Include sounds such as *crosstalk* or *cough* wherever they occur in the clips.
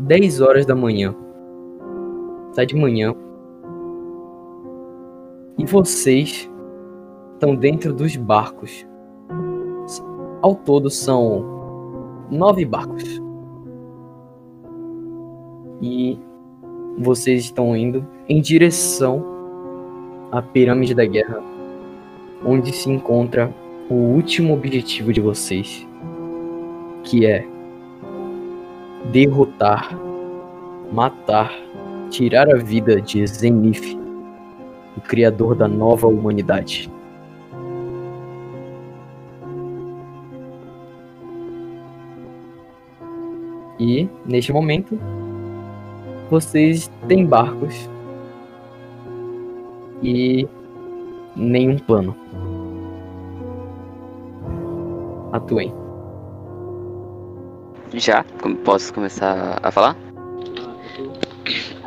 10 horas da manhã. Tá de manhã. E vocês estão dentro dos barcos. Ao todo são nove barcos. E vocês estão indo em direção à Pirâmide da Guerra, onde se encontra o último objetivo de vocês, que é derrotar, matar, tirar a vida de Zenith, o criador da nova humanidade. E, neste momento, vocês têm barcos e nenhum plano. Atuem. Já? Posso começar a falar?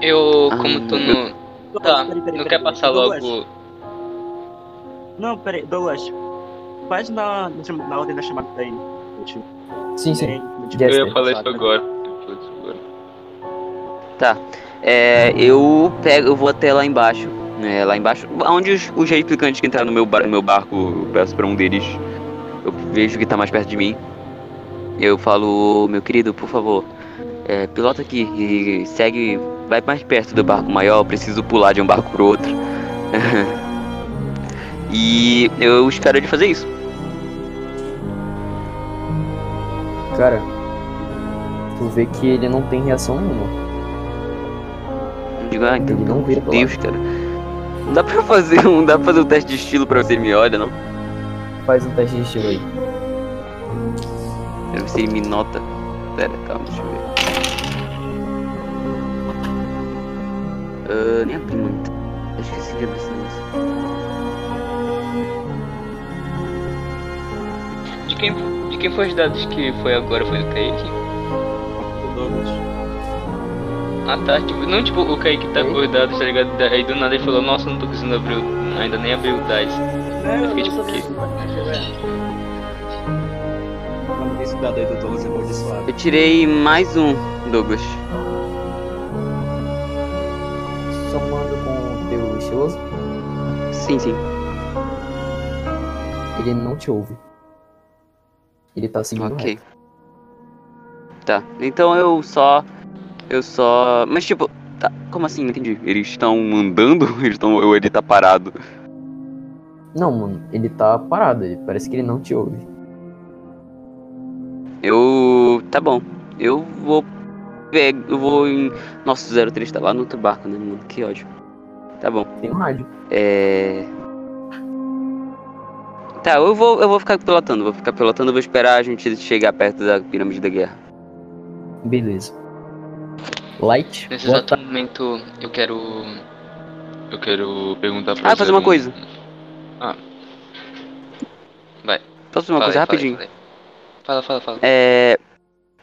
Eu, Ah, como tô no. Tá, Peraí, peraí, não peraí, quer passar Douglas. logo. Não, peraí, Douglas. Faz na, na ordem da chamada daí. Sim, sim. Eu ia falar isso agora. Tá. É, eu pego, eu vou até lá embaixo. né, lá embaixo, onde os, os replicantes que entraram no meu, bar- no meu barco, eu peço pra um deles. Eu vejo que tá mais perto de mim. Eu falo, meu querido, por favor, é, pilota aqui e segue, vai mais perto do barco maior, eu preciso pular de um barco pro outro. *laughs* e eu espero ele fazer isso. Cara, tu vê que ele não tem reação nenhuma. Digo, ah, então, Ele não vira Deus, cara. Não dá pra fazer um, dá pra fazer um teste de estilo pra ver se ele me olha, não? Faz um teste de estilo aí. Quero ver se ele me nota. Pera, calma, deixa eu ver. Ah, nem abri, mano. Eu esqueci de abrir esse negócio. De quem, de quem foi os dados que foi agora? Foi do Kaique? o Douglas. Ah tá, tipo, não tipo o Kaique tá com os dados, tá ligado? Aí do nada ele falou, nossa, não tô conseguindo abrir, o- ainda nem abri o DICE. É, Eu fiquei eu tipo, o quê? Esse dado aí do Douglas é amaldiçoado. Eu tirei mais um, Douglas. Somando com o teu estiloso, Sim, sim. ele não te ouve. Ele tá seguindo Ok. reto. Tá. Então eu só. Eu só. Mas tipo. Tá. Como assim? Não entendi. Eles estão andando? *laughs* Eles estão. Ou ele tá parado? Não, mano, ele tá parado. ele- Parece que ele não te ouve. Eu. Tá bom. Eu vou. Eu vou em. Nossa, o 03 tá lá no outro barco, né, mano? Que ódio. Tá bom. Tem um rádio. É. Tá, eu vou, eu vou ficar pilotando, vou ficar pilotando, vou esperar a gente chegar perto da pirâmide da guerra. Beleza. Light, Nesse exato momento eu quero. Eu quero perguntar pra Ah, fazer uma Zero- coisa. Ah. Vai. Posso fazer uma Fala coisa aí, rapidinho? fala aí. Fala, fala, fala. É.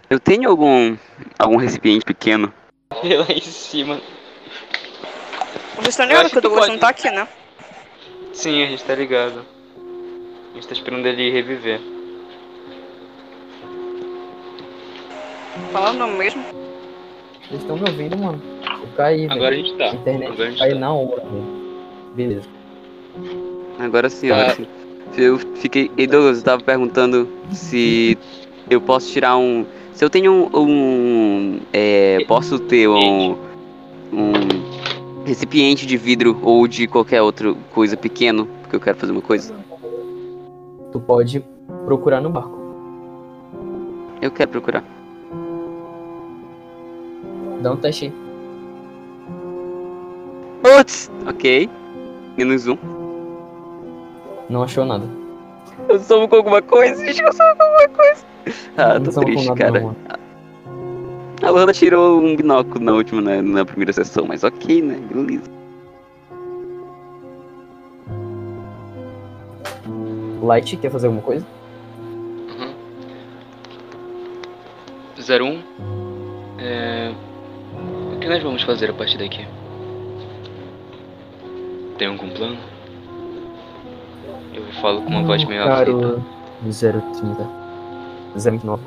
Eu tenho algum. algum recipiente pequeno. Lá em cima. Vocês estão ligados que o Douglas pode. não tá aqui, né? Sim, a gente tá ligado. A gente tá esperando ele reviver. Falando mesmo. Vocês estão me ouvindo, mano? Eu caí, velho. Agora a gente tá. A internet Agora a gente caiu tá. na hora, velho. Beleza. Agora sim, Tá. agora sim. Eu fiquei. E eu tava perguntando se eu posso tirar um. Se eu tenho um. um, é, posso ter um. um recipiente de vidro ou de qualquer outra coisa pequeno, porque eu quero fazer uma coisa. Tu pode procurar no barco. Eu quero procurar. Dá um teste aí. Putz! Ok. Menos um. Não achou nada. Eu soube com alguma coisa, que eu soube com alguma coisa. Ah, tô triste, cara. não, mano. A Lana tirou um binóculo na última, né, na primeira sessão, mas ok, né? Beleza. Light, quer fazer alguma coisa? Uhum. 01. É... O que nós vamos fazer a partir daqui? Tem algum plano? Eu falo com uma voz meio aflita. Caro 030. 029.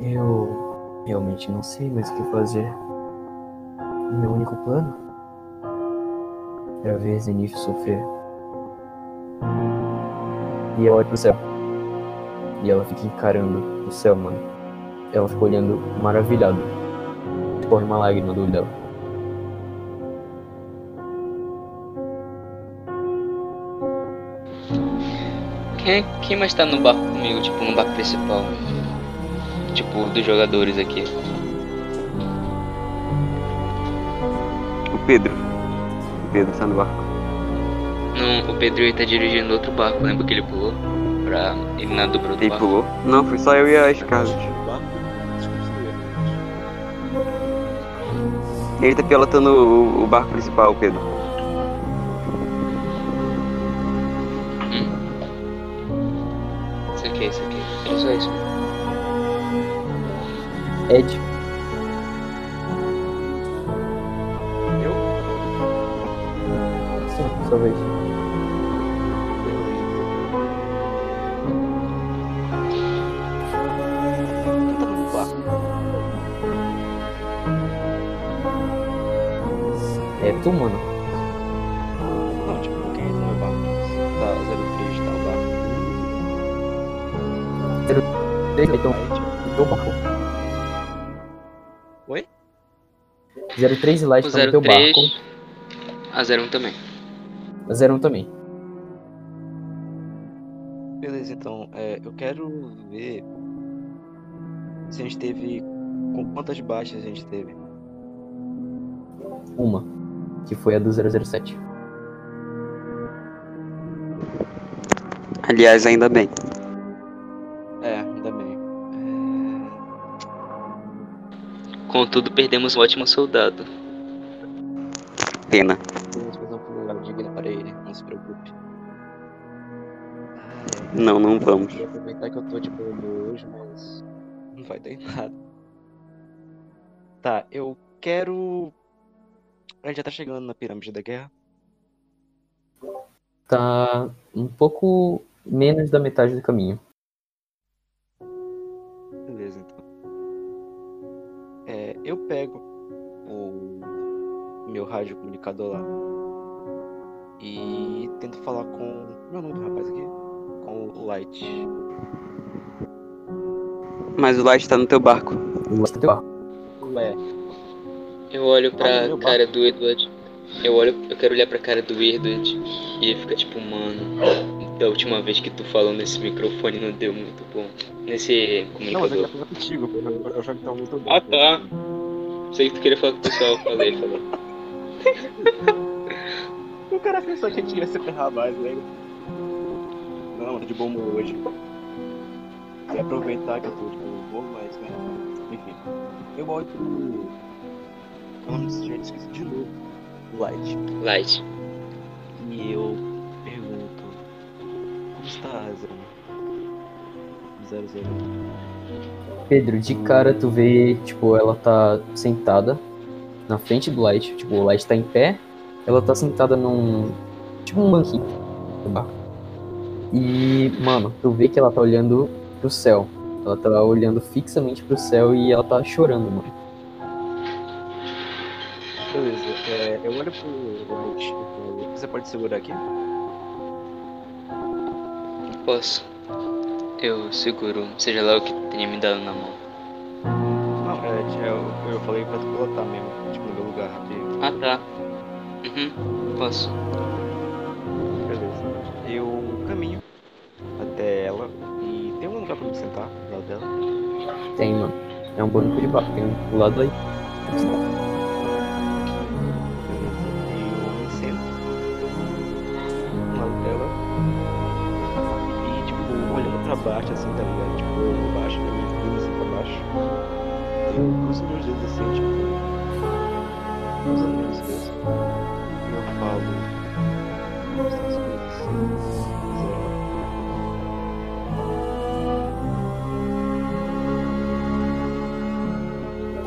Eu Realmente não sei mais o que fazer. Meu único plano era ver Zenith sofrer. E ela olha pro céu. E ela fica encarando o céu, mano. Ela fica olhando maravilhada. Corre uma lágrima do olho dela. Quem, quem mais tá no barco comigo, tipo, no barco principal? Tipo, dos jogadores aqui. O Pedro. O Pedro está no barco. Não, o Pedro ele tá dirigindo outro barco, lembra que ele pulou? Pra ele nadou pro outro Ele barco. pulou? Não, foi só eu e a Scarlett. Ele tá pilotando o, o barco principal, o Pedro. Isso. Ed, Eu? sim, sua vez. É tu, mano. Então, Aí, tipo, teu barco. Oi? 03 e Light O tá no teu 03. barco. A 01 também. A 01 também. Beleza, então, é, eu quero ver se a gente teve. Com quantas baixas a gente teve? Uma. Que foi a do 007. Aliás, ainda bem. É, Contudo, perdemos um ótimo soldado. Pena. Vamos fazer funeral digno para ele, não se preocupe. Não, não vamos. Vou aproveitar que eu tô de humor hoje, mas não vai dar em nada. Tá, eu quero. A gente já tá chegando na pirâmide da guerra. Tá um pouco menos da metade do caminho. Eu pego o meu rádio comunicador lá e tento falar com. Meu nome do rapaz aqui? Com o Light. Mas o Light tá no teu barco. O Light tá no teu barco. Ué, Eu olho Ah, pra meu cara do Edward. Eu olho, eu quero olhar pra cara do Edward e ele fica tipo, mano, da última vez que tu falou nesse microfone não deu muito bom. Nesse não, mas eu comunicador. quero falar contigo. Eu, eu jogo que tá muito bom. Ah tá. Sei que tu queria falar com o pessoal, falei, ele falou. *laughs* O cara pensou que a gente ia se ferrar mais, né? Não, eu tô de bom humor hoje. E aproveitar que eu tô de bom humor, mas, né? Enfim. Eu olho pro. Desse gente esqueci de novo. Light. Light. E eu pergunto. Como está a Zero? Zero Pedro, de cara tu vê, tipo, ela tá sentada na frente do Light. Tipo, o Light tá em pé, ela tá sentada num. Tipo um banquinho. E, mano, tu vê que ela tá olhando pro céu. Ela tá olhando fixamente pro céu e ela tá chorando, mano. Beleza. É, eu olho pro Light falo, Você pode segurar aqui? Posso? Eu seguro, seja lá o que tenha me dado na mão. Não, é, eu, eu falei pra tu pilotar mesmo, tipo, no meu lugar aqui. Ah tá. Uhum, posso. Beleza. Eu caminho até ela e tem um lugar pra me sentar do lado dela. Tem, mano. É um banco de barco, tem um do lado aí. Baixo, assim, tá ligado? Tipo, olhando pra baixo, minha cruz assim pra baixo. Eu cruzo meus dedos assim, tipo, cruzando meus dedos. E eu falo. Essas coisas. Zero.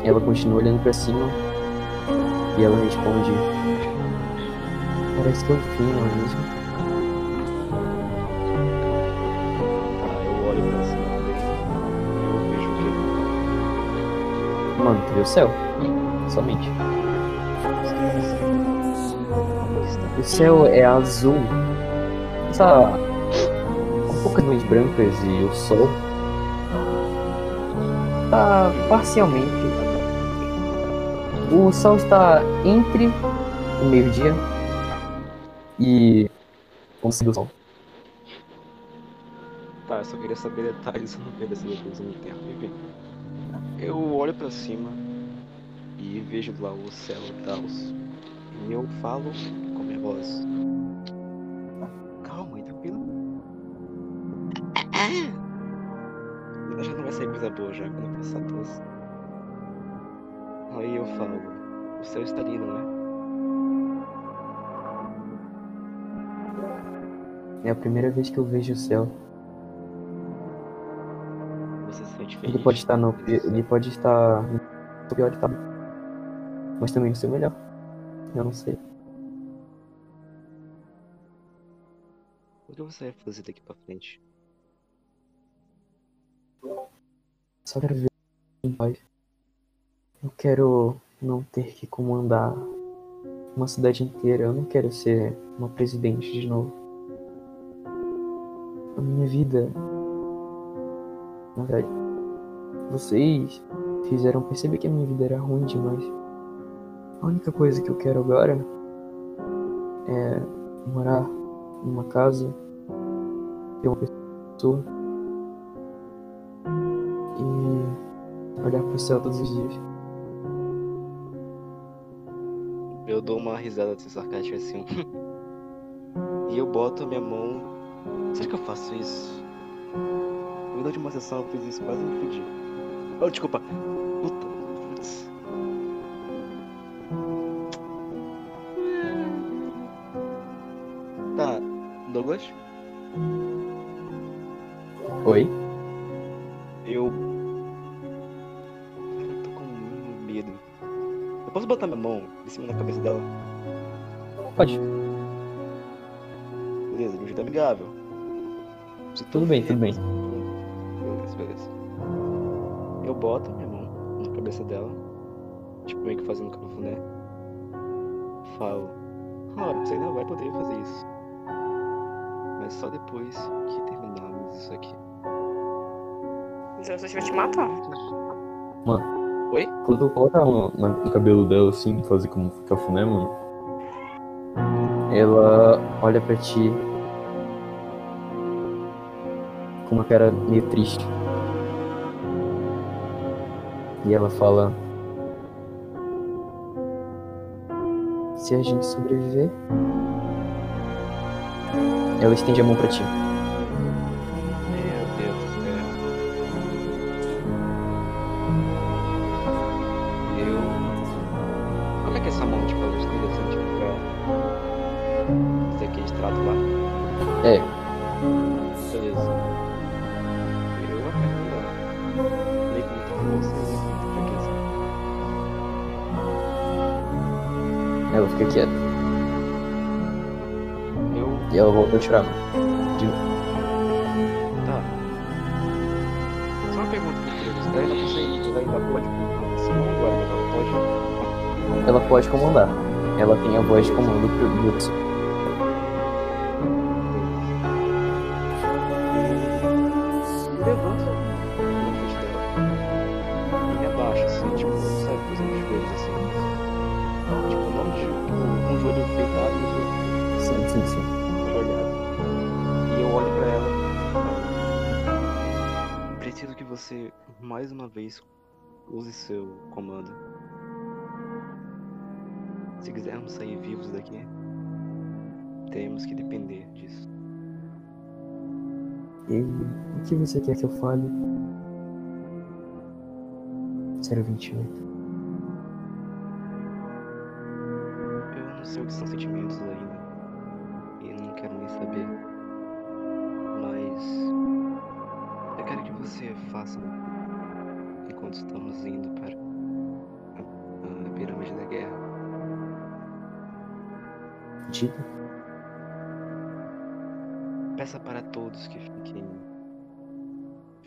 Ela continua olhando pra cima e ela responde: Parece que é o fim, não é mesmo? Mano, tu vê o céu. Somente. O céu é azul. Essa. Um pouco nuvens brancas e o sol. Tá parcialmente. O sol está entre o meio-dia e o do sol. Tá, eu só queria saber detalhes, eu não queria saber detalhes no tempo. Enfim. Eu olho pra cima e vejo lá o céu e tal. E eu falo com a minha voz. Calma, aí, tranquilo. Já não vai sair coisa boa já quando eu passar tosse. Aí eu falo, o céu está ali, não é? É a primeira vez que eu vejo o céu. Você se sente feliz. Ele pode estar no. Ele pode estar no pior estado. Mas também no seu melhor. Eu não sei. O que você vai fazer daqui pra frente? Só quero ver em paz. Eu quero não ter que comandar uma cidade inteira. Eu não quero ser uma presidente de novo. A minha vida. Na verdade, vocês fizeram perceber que a minha vida era ruim demais. A única coisa que eu quero agora é morar numa casa, ter uma pessoa e olhar pro céu todos os dias. Eu dou uma risada assim, sarcástica *laughs* assim. e eu boto minha mão. Será que eu faço isso? De uma sessão eu fiz isso, quase me fudi. Oh, desculpa. Puta. Putz. Tá, Douglas? Oi? Eu. Eu tô com medo. Eu posso botar minha mão em cima da cabeça dela? Pode. Beleza, de um jeito amigável. Tudo bem, tudo bem. Eu boto minha mão na cabeça dela, tipo meio que fazendo cafuné. Falo, olha, você ainda vai poder fazer isso. Mas só depois que terminarmos isso aqui. Se você tiver te matar. Oi? Quando tu coloca a mão na- no cabelo dela assim, fazer como cafuné, mano. Ela olha pra ti com uma cara meio triste. E ela fala: Se a gente sobreviver. Ela estende a mão pra ti. E ela volta a chorar. Tá. Só uma pergunta queria fazer. Ela ainda consegue. Ela ainda pode mão agora, mas ela pode. Ela pode comandar. Ela tem a voz de comando pro que você quer que eu fale? 028. Eu não sei o que são sentimentos ainda. E não quero nem saber. Mas. Eu quero que você faça enquanto estamos indo para a, a pirâmide da guerra. Diga. Peça para todos que fiquem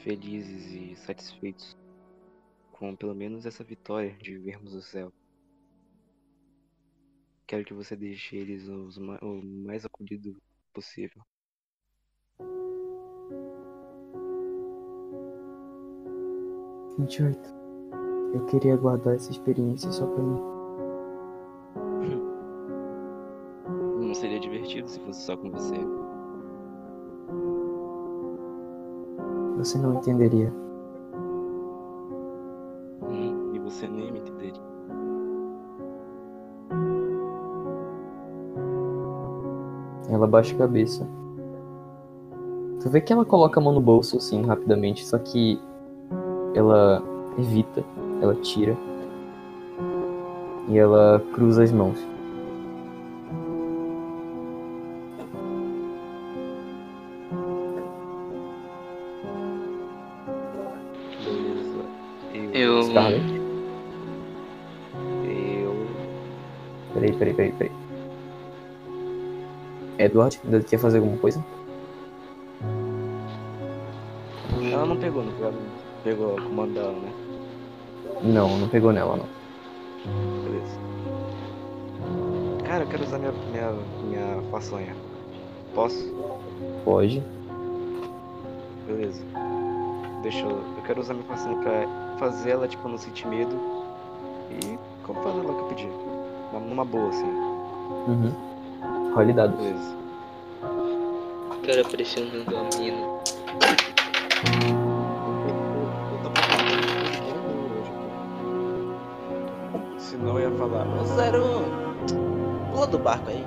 felizes e satisfeitos com pelo menos essa vitória de vermos o céu. Quero que você deixe eles os ma- o mais acolhido possível. Vinte e oito. Eu queria guardar essa experiência só pra mim. Não seria divertido se fosse só com você. Você não entenderia. Hum, E você nem me entenderia. Ela baixa a cabeça. Tu vê que ela coloca a mão no bolso assim rapidamente, só que ela evita, ela tira. E ela cruza as mãos. Edward, ainda quer fazer alguma coisa? Ela não pegou, não pegou, pegou o comando dela, né? Não, não pegou nela, não. Beleza. Cara, eu quero usar minha, minha, minha façanha. Posso? Pode. Beleza. Deixa eu. Eu quero usar minha façanha pra fazer ela, tipo, não sentir medo. E como fazer ela que eu pedi. Numa- boa, assim. Uhum. Role dados. Beleza. Cara, pressionando a mina. Senão eu ia falar, ô zero pula do barco aí.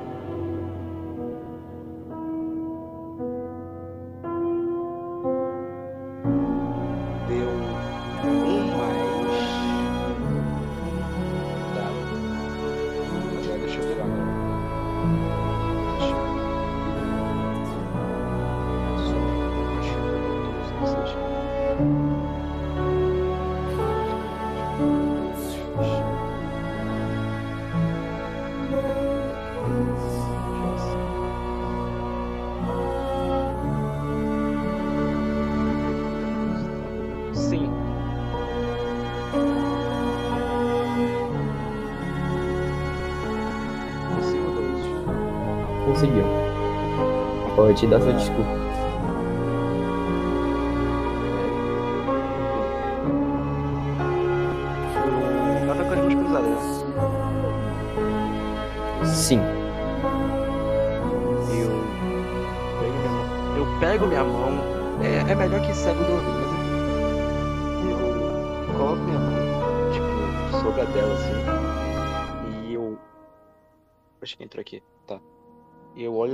Pode dar sua desculpa. Sim. Eu pego minha mão. Eu pego minha mão. É, é melhor que cego dormir, mas enfim. Eu coloco minha mão, tipo, sobre a dela assim. E eu. Acho que entrou aqui.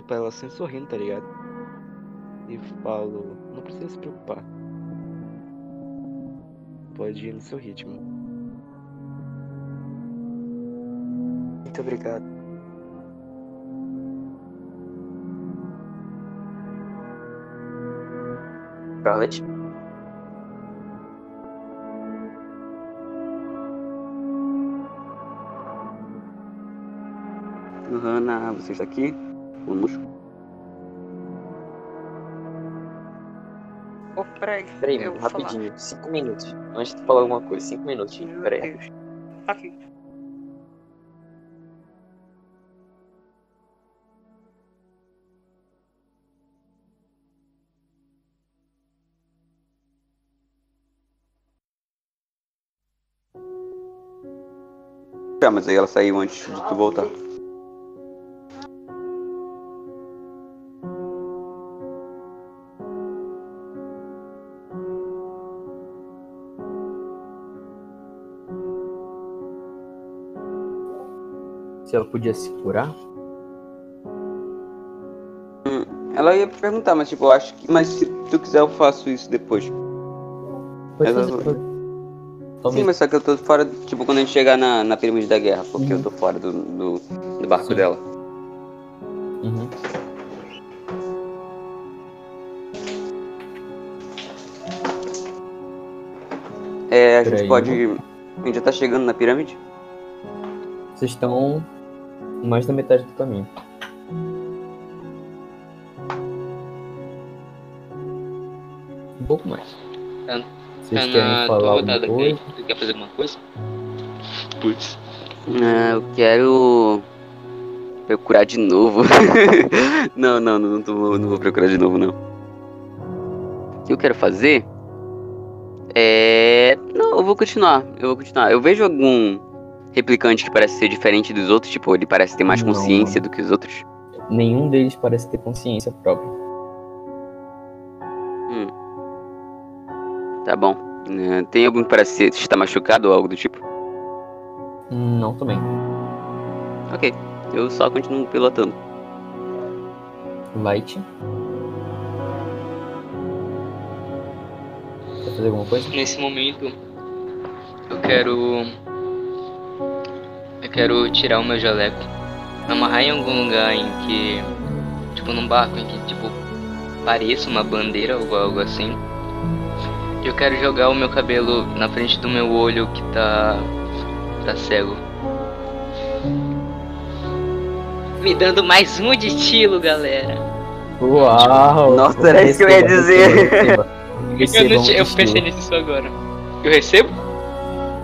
Olho pra ela assim sorrindo, tá ligado? E falo, não precisa se preocupar. Pode ir no seu ritmo. Muito obrigado. Scarlett? Hannah, você está aqui? Vamos. Ô, peraí. Peraí, eu mano, vou falar. rapidinho. Cinco minutos. Antes de falar alguma coisa, cinco minutinhos. Meu Peraí. Deus. Ok. Ah, mas aí ela saiu antes de tu voltar. Se ela podia se curar? Ela ia perguntar, mas tipo, eu acho que. Mas se tu quiser, eu faço isso depois. Pode Ela- fazer. Pode. Sim, mas só que eu tô fora, tipo, quando a gente chegar na, na pirâmide da guerra, porque eu tô fora do, do, do barco Sim. dela. Uhum. É, a gente Peraí, pode. A gente já tá chegando na pirâmide? Vocês estão mais da metade do caminho. Um pouco mais. Ah. Vocês Tá querem na tua falar alguma rodada coisa? aqui? Tu quer fazer alguma coisa? Putz. Ah, eu quero procurar de novo. *laughs* não, não, não, não, tô- não vou procurar de novo, não. O que eu quero fazer é. Não, eu vou continuar. Eu vou continuar. Eu vejo algum replicante que parece ser diferente dos outros, tipo, ele parece ter mais Não, consciência do que os outros. Nenhum deles parece ter consciência própria. Tá bom. É, tem algum que parece ser- estar machucado ou algo do tipo? Não, também. Ok. Eu só continuo pilotando. Light. Quer fazer alguma coisa? Nesse momento, eu quero. Eu quero tirar o meu jaleco. Amarrar em algum lugar em que. Tipo, num barco em que, tipo, pareça uma bandeira ou algo assim. Eu quero jogar o meu cabelo na frente do meu olho que tá. tá cego. Me dando mais um de estilo, galera. Uau! Nossa, era isso que eu ia Receba, dizer. Receba, *laughs* Eu, receba. não um eu pensei nisso agora. Eu recebo?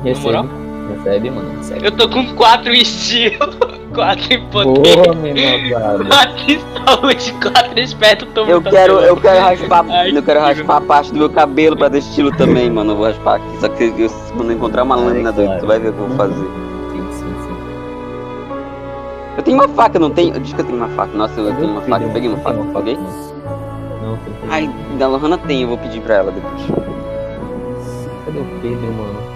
Recebe. Recebe, mano. Recebe. Eu tô com quatro estilo, *laughs* quatro em Boa, poder, menosada. quatro em saúde, quatro em esperto, tô Eu quero, eu quero raspar, Ai, eu quero que raspar a parte do meu cabelo pra ter estilo também, mano. Eu vou raspar aqui. Só que eu, quando eu encontrar uma lâmina doida, claro. tu vai ver o que eu vou fazer. Sim, sim, sim. Eu tenho uma faca, não tenho? Diz que eu tenho uma faca. Nossa, eu tenho uma faca. Eu peguei uma faca, uma peguei? Não, Ai, da Lohana tem, eu vou pedir pra ela depois. Cadê o Pedro, mano?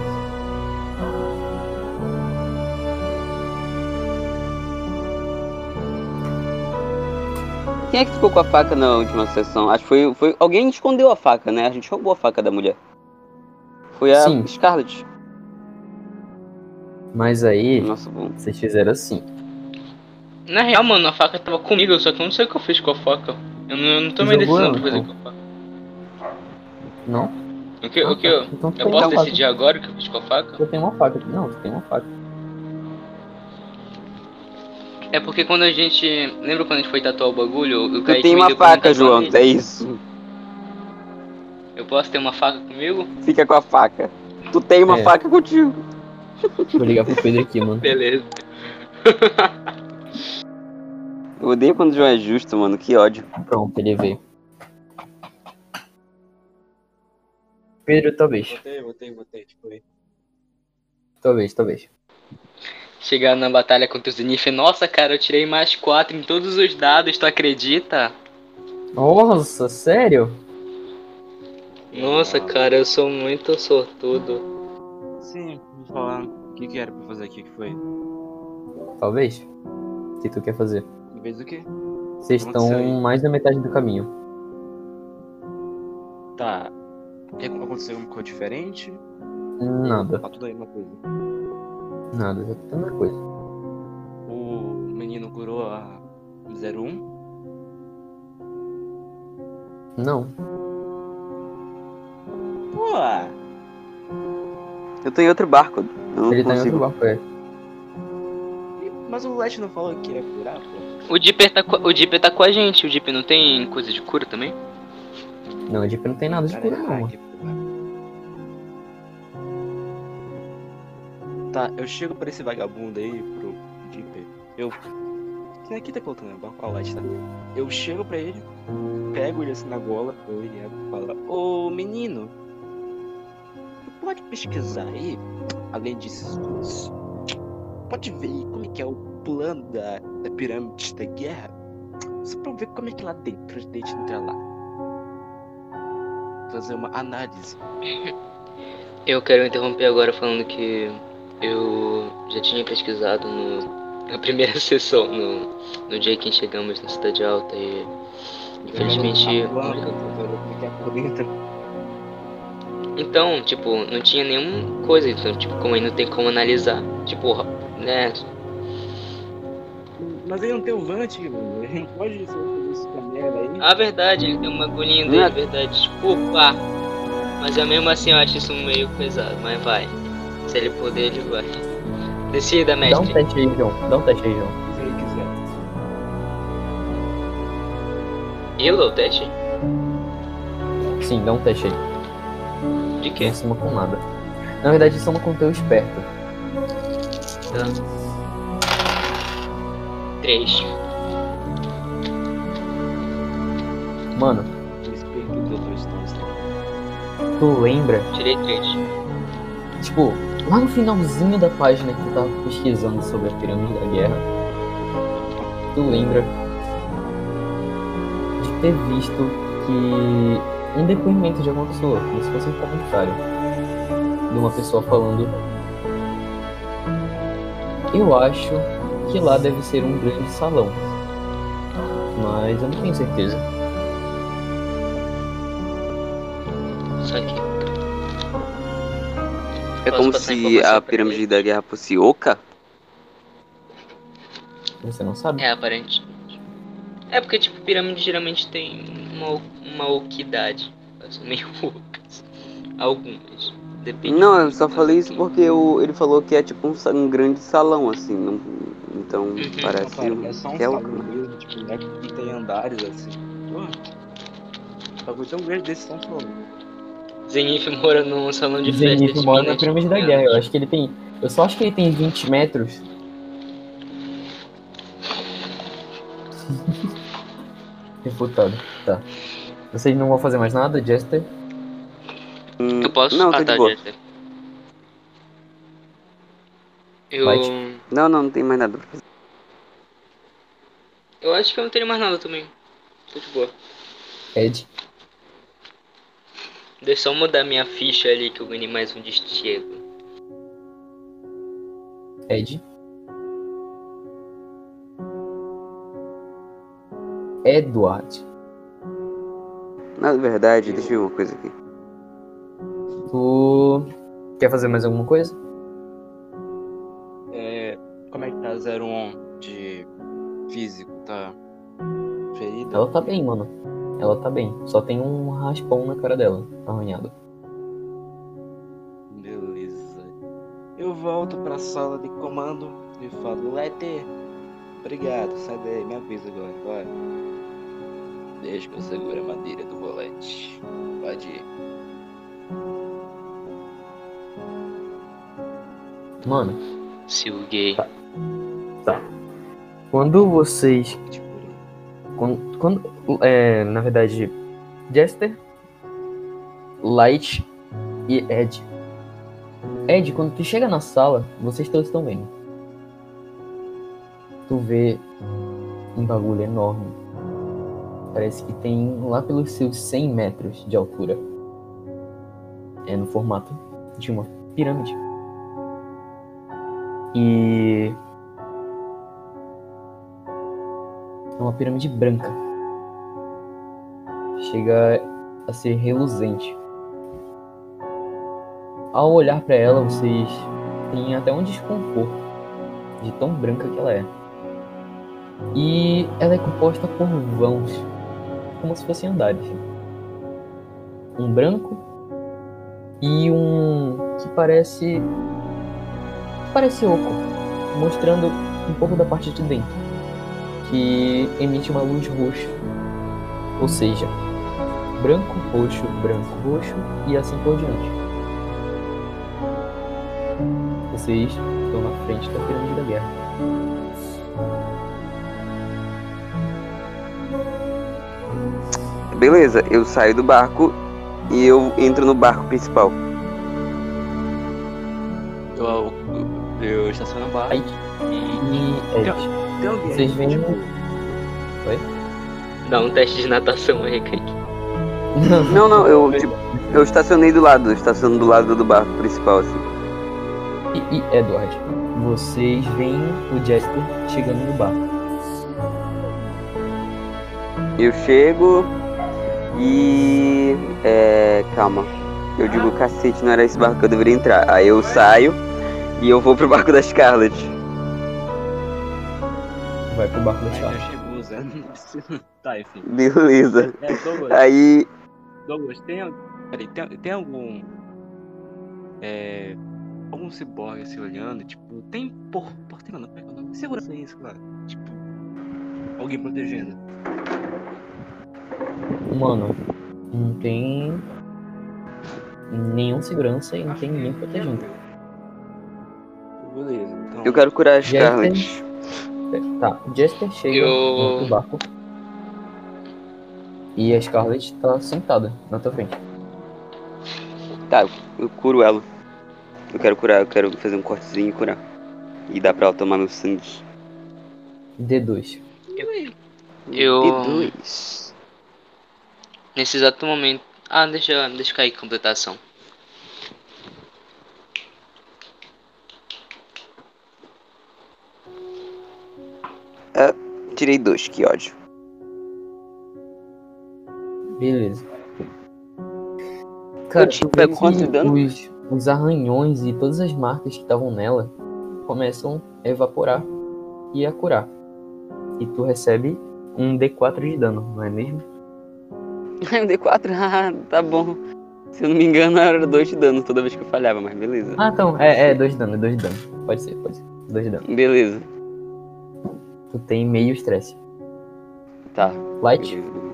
Quem é que ficou com a faca na última sessão? Acho que foi, foi. Alguém escondeu a faca, né? A gente roubou a faca da mulher. Foi a Sim. Scarlett. Mas aí, Nossa, bom. vocês fizeram assim. Na real, mano, a faca tava comigo, só que eu não sei o que eu fiz com a faca. Eu não, eu não tomei Jogou decisão ela, pra fazer então. com a faca. Não? O que, o que eu, Então eu posso uma faca. decidir agora o que eu fiz com a faca? Eu tenho uma faca. Não, tu tem uma faca. É porque quando a gente. Lembra quando a gente foi tatuar o bagulho? O Tu Kaique tem me uma faca, João, é isso. Eu posso ter uma faca comigo? Fica com a faca. Tu tem uma É. faca contigo. Vou ligar pro Pedro aqui, mano. Beleza. Eu odeio quando o João é justo, mano. Que ódio. Pronto, ele veio. Pedro, talvez. Votei, votei, votei. Tipo, aí. Talvez, talvez. Chegar na batalha contra os Zenith. Nossa, cara, eu tirei mais 4 em todos os dados, tu acredita? Nossa, sério? Nossa, cara, eu sou muito sortudo. Sim, vou falar. O que, que era pra fazer aqui? que foi? Talvez. O que tu quer fazer? Em vez do quê? Vocês estão aí. mais da metade do caminho. Tá. Quer que aconteceu alguma coisa diferente? Nada, Tá tudo aí uma coisa. Nada, já tem uma coisa. O menino curou a 01? Não. Pô! Eu tô em outro barco. Eu não Ele tá em consigo. outro barco, é. Mas o Let não falou que ia curar, pô. O Dipper tá, co- o Dipper tá com a gente. O Dipper não tem coisa de cura também? Não, o Jeep não tem nada de Cara, cura, é não. hack. Tá, eu chego pra esse vagabundo aí, pro Dipper. Eu. Quem aqui tá colocando né? Qual o Light, tá? Eu chego pra ele, pego ele assim na gola, ele e fala, Ô menino, pode pesquisar aí, além dois? Pode ver como é que é o plano da, da pirâmide da guerra? Só pra ver como é que lá dentro a gente entra lá. Fazer uma análise. *laughs* Eu quero interromper agora falando que eu já tinha pesquisado no, na primeira *laughs* sessão, no, no dia que chegamos na Cidade Alta e infelizmente. Então, tipo, não tinha nenhuma coisa, então, tipo, como aí não tem como analisar. Tipo, né? Mas ele não tem o Vant, mano. Ele não pode fazer isso com a merda aí. A verdade, ele tem uma agulhinha dele, é- a verdade, desculpa. Mas eu mesmo assim eu acho isso meio pesado, mas vai. Se ele puder, ele vai. Decida, Dá um mestre. teste aí, João. Dá um teste aí, João. Se ele quiser. Hilo, o teste? Sim, dá um teste aí. De quê? Não soma com nada. Na verdade, soma com teu esperto. Três. Mano, O também. tu lembra, Tirei três. tipo, lá no finalzinho da página que tu tava pesquisando sobre a pirâmide da guerra, tu lembra de ter visto que um depoimento de alguma pessoa, como se fosse um comentário de uma pessoa falando. Eu acho que lá deve ser um grande salão. Mas eu não tenho certeza. É como se a pirâmide da guerra fosse oca? Você não sabe? É aparente. É porque, tipo, pirâmide geralmente tem uma, uma oquidade. Elas são meio *laughs* ocas. Algumas. Depende. Não, eu só falei isso que- porque o- ele falou que é tipo um, um grande salão, assim. não- então Uhum. parece Não, um, cara, é só um que é salão mesmo, tipo, não é que tem andares assim. Porra. Um bagulho tão grande desse tão falando. Zenith mora num salão de festa. Zenith mora na pirâmide da guerra. Eu acho que ele tem. Eu só acho que ele tem 20 metros. *laughs* Refutado. Tá. Vocês não vão fazer mais nada, Jester? Hum, Eu posso? Não, ah, tá. Jester. Eu. Vai. Não, não, não tem mais nada pra fazer. Eu acho que eu não tenho mais nada também. Tô de boa. Ed. Deixa eu só mudar minha ficha ali que eu ganhei mais um destego. Ed. Edward. Na verdade, deixa eu ver uma coisa aqui. Tu. Quer fazer mais alguma coisa? É. Como é que tá 01 de físico? Tá ferida? Ela tá bem, mano. Ela tá bem. Só tem um raspão na cara dela, arranhado. Beleza. Eu volto pra sala de comando e falo, Leter, obrigado, sai daí, me avisa agora, vai. Deixa que eu segure a madeira do volante. Pode ir. Mano, Silguei. quando vocês Tipo, Quando, quando- é, na verdade, Jester, Light e Ed. Ed, quando tu chega na sala, vocês todos estão vendo. Tu vê um bagulho enorme. Parece que tem lá pelos seus 100 metros de altura. É no formato de uma pirâmide. E é uma pirâmide branca. Chega a ser reluzente. Ao olhar para ela, vocês têm até um desconforto de tão branca que ela é. E ela é composta por vãos, como se fossem andares. Um branco e um que parece que parece oco, mostrando um pouco da parte de dentro que emite uma luz roxa. Ou seja, branco, roxo, branco, roxo e assim por diante. Vocês estão na frente da pirâmide da guerra. Beleza, eu saio do barco e eu entro no barco principal. eu, eu, eu estaciono o barco Aí, e. e Ed, Tem alguém. vocês veem. tipo, Dá um teste de natação aí, Kaique. *laughs* Não, não, eu tipo, eu estacionei do lado, eu estaciono do lado do barco principal, assim. E, e Edward, vocês veem o Jester chegando no barco. Eu chego e. É. Calma. Eu digo, cacete, não era esse barco que eu deveria entrar. Aí eu saio e eu vou pro barco da Scarlet. Vai pro barco da usando. *laughs* tá, enfim. Beleza. É, Douglas, Aí. Douglas, tem, peraí, tem, tem algum. É. Algum ciborgue se olhando? Tipo, tem por. Porteiro, não, como é que é o nome? Segurança isso, claro. Tipo. Alguém protegendo. Mano, não tem nenhum segurança e não tem ninguém protegendo. Beleza, então. Eu quero curar a aí Scarlet. Tá, o Jasper chega Eu- no barco. E a Scarlet tá sentada na tua frente. Tá, eu curo ela. Eu quero curar, eu quero fazer um cortezinho e curar. E dá pra ela tomar meu sangue. D2. Eu. E dois. Nesse exato momento. Ah, deixa, deixa cair a completação. Tirei dois, que ódio. Beleza. Cara, te vê pego quanto dano? Os, os arranhões e todas as marcas que estavam nela começam a evaporar e a curar. E tu recebe um D4 de dano, não é mesmo? *laughs* Um D4, *laughs* ah, tá bom. Se eu não me engano, era dois de dano toda vez que eu falhava, mas beleza. Ah, então, é, é 2 de dano, é 2 de dano. Pode ser, pode ser. 2 de dano. Beleza. Tu tem meio estresse. Tá. Light? Beleza.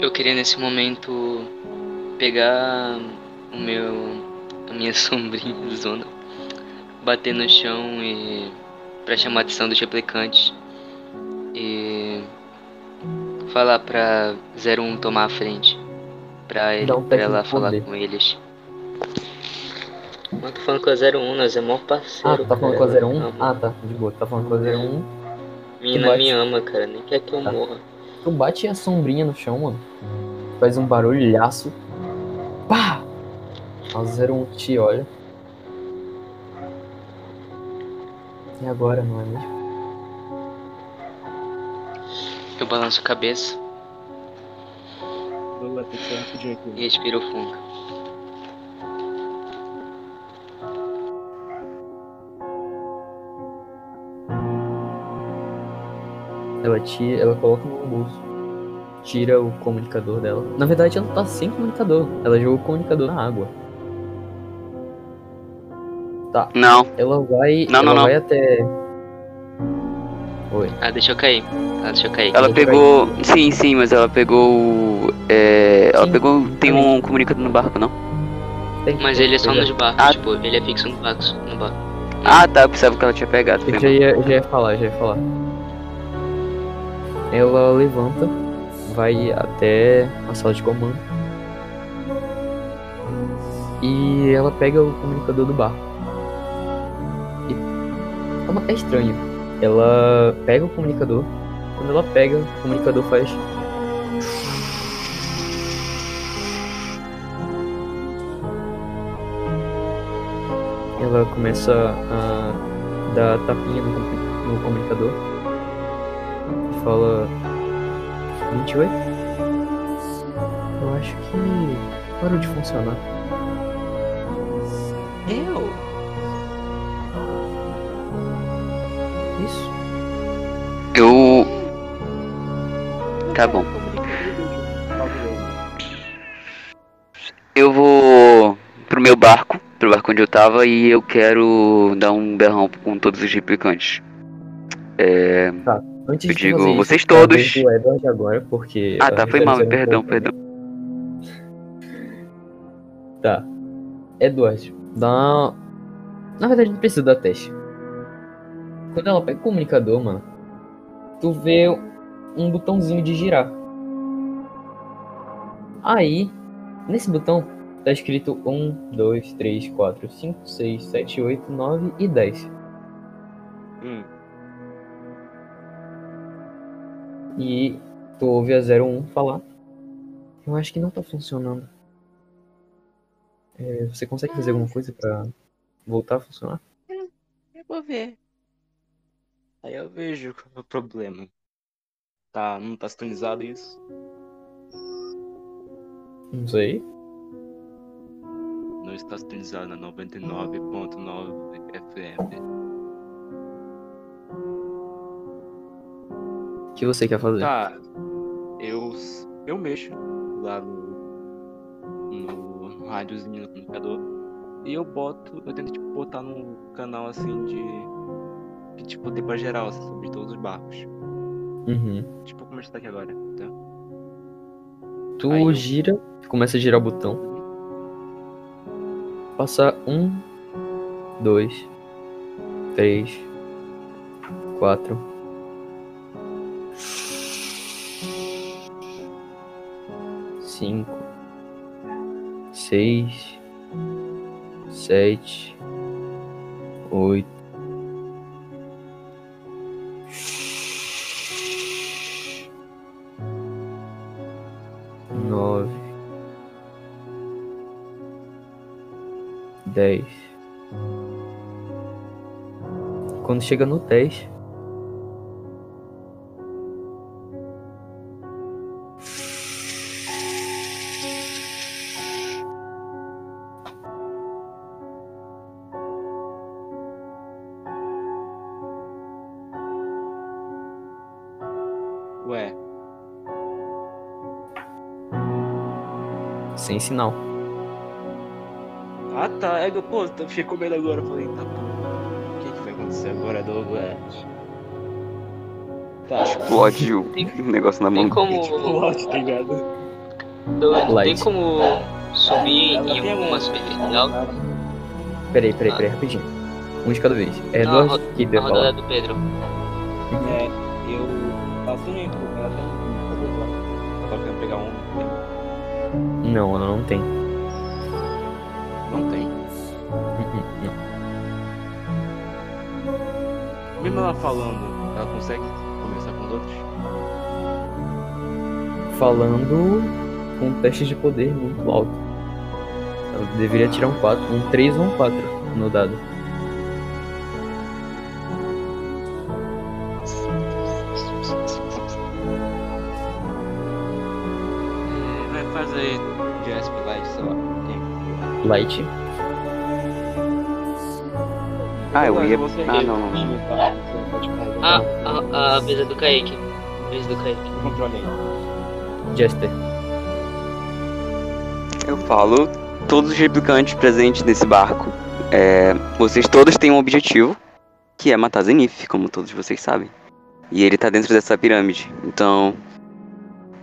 Eu queria nesse momento pegar o meu. a minha *laughs* sombrinha zona, bater no chão e. pra chamar a atenção dos replicantes e. falar pra 01 tomar a frente. Pra, ele, teste ela falar poder. com eles. Eu tô falando com a 01, nós é maior parceiro. Ah, tá falando com a cara, 01? ela ama. Ah, tá, de boa. Tá falando com a 01. Menina bate. me ama, cara, nem quer que eu Tá. morra. Tu bate a sombrinha no chão, mano. Faz um barulhaço. Pá! A 01 te olha. E agora, não é mesmo? Eu balanço a cabeça Vou bater rapidinho e aqui. respiro fundo. Ela te, ela coloca no bolso. Tira o comunicador dela. Na verdade, ela tá sem comunicador. Ela jogou o comunicador na água. Não, Ela vai, Não, ela não, não. vai até Oi. Ah, deixa eu cair. Ah, deixa eu cair. ela Deixa pegou. Sim, sim, mas ela pegou. É, ela pegou. Tem um comunicador no barco, não? Tem, Mas ele é só nos barcos, Ah. tipo, ele é fixo no barco, no barco. Ah, tá, eu pensava que ela tinha pegado. Eu já ia, já ia falar, já ia falar. Ela levanta, vai até a sala de comando. E ela pega o comunicador do barco. E é uma- é estranho. Ela pega o comunicador. Quando ela pega, o comunicador faz. Ela começa a dar tapinha no, no comunicador. Fala. 28? Eu acho que parou de funcionar. Eu? Isso? Eu. Tá bom. Eu vou pro meu barco, pro barco onde eu tava, e eu quero dar um berrão com todos os replicantes. É. Antes Eu digo, vocês a todos. Edward agora, porque. Ah, tá, foi mal, um perdão, pouco- perdão. Tá. Edward, dá uma... Na verdade, não precisa dar teste. Quando ela pega o comunicador, mano, tu vê um botãozinho de girar. Aí, nesse botão, tá escrito 1, 2, 3, 4, 5, 6, 7, 8, 9 e 10. Hum. E tu ouve a 01 falar. Eu acho que não tá funcionando. É, você consegue fazer alguma coisa pra voltar a funcionar? Eu vou ver. Aí eu vejo qual é o problema. Tá, não tá sintonizado isso? Não sei. Não está sintonizado na 99.9 FM. O que você quer fazer? Tá, eu, eu mexo lá no, no rádiozinho no comunicador e eu boto, eu tento tipo, botar num canal assim de. que tipo dê pra geral, assim, sobre todos os barcos. Uhum. Tipo como a gente tá aqui agora, tá? Tu Aí gira, começa a girar o botão. Passa um, dois, três, quatro. Cinco, seis, sete, oito. Nove. dez. Quando chega no dez, sinal. ah tá, é, pô, eu fiquei com medo agora. Falei, tá pô, o que, que vai acontecer agora, Douglas? Tá, Explode o Tem- negócio na mão. Tem como. Plot, tá ligado? Tem como subir Ela em tem alguma alta? Peraí, peraí, Ah. peraí, rapidinho. Um de cada vez. É Não, que A ia rodada falar. do Pedro. É, eu. Ela tem, pô, ela tem um querendo pegar um. Não, ela não tem. Não tem. Uhum, não. Mesmo ela falando, ela consegue conversar com os outros? Falando com um teste de poder muito alto. Ela deveria tirar um 4, um 3 ou um 4 no dado. Light. Ah, eu ia. Ah, não, não. Fazer. Ah, a, a vez do Kaique. Vez do Kaique. Controle aí. Jester. Eu falo, todos os replicantes presentes nesse barco, é, vocês todos têm um objetivo, que é matar Zenith, como todos vocês sabem. E ele tá dentro dessa pirâmide. Então,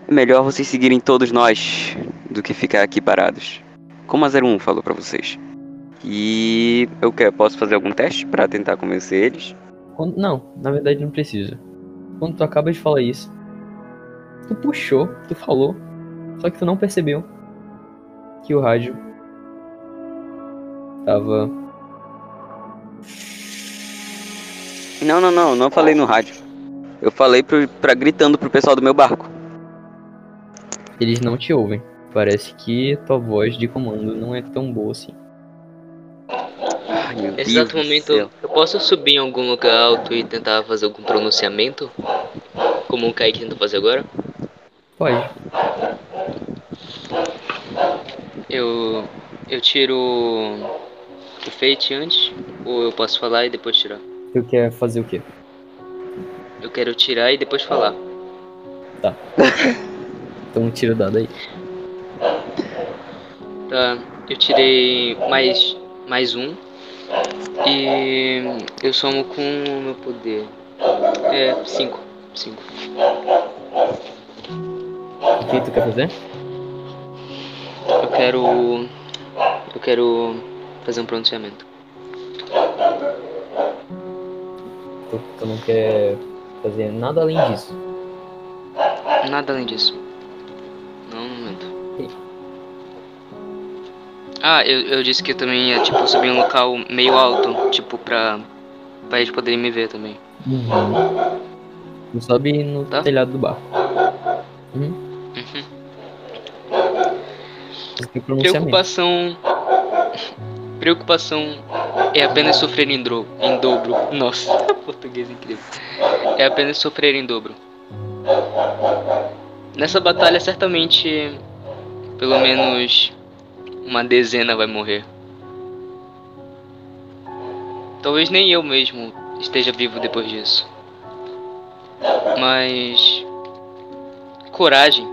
é melhor vocês seguirem todos nós do que ficar aqui parados. Como a 01 falou pra vocês. E eu quero, posso fazer algum teste pra tentar convencer eles? Quando- não, na verdade não precisa. Quando tu acaba de falar isso, tu puxou, tu falou, só que tu não percebeu que o rádio tava. Não, não, não, não falei no rádio. Eu falei pro, pra gritando pro pessoal do meu barco. Eles não te ouvem. Parece que tua voz de comando não é tão boa assim. Ai, meu Nesse Deus exato momento, céu. eu posso subir em algum lugar alto e tentar fazer algum pronunciamento? Como o Kaique tenta fazer agora? Pode. Eu. Eu tiro. O Fate antes? Ou eu posso falar e depois tirar? Tu quer fazer o quê? Eu quero tirar e depois falar. *laughs* Então tira o dado aí. Tá, eu tirei mais, mais um. E eu somo com o meu poder. É, cinco. Cinco. O que tu quer fazer? Eu quero. Eu quero fazer um pronunciamento. Tu, tu não quer fazer nada além disso. Nada além disso. Ah, eu, eu disse que eu também ia, tipo, subir em um local meio alto, tipo, pra, pra eles poderem me ver também. Uhum. Tu sobe no Tá. telhado do barco. Uhum. Tem pronunciamento. Preocupação. Preocupação é apenas sofrer em, dro... em dobro. Nossa, *laughs* português incrível. É apenas sofrer em dobro. Nessa batalha, certamente, pelo menos uma dezena vai morrer. Talvez nem eu mesmo esteja vivo depois disso. Mas. Coragem.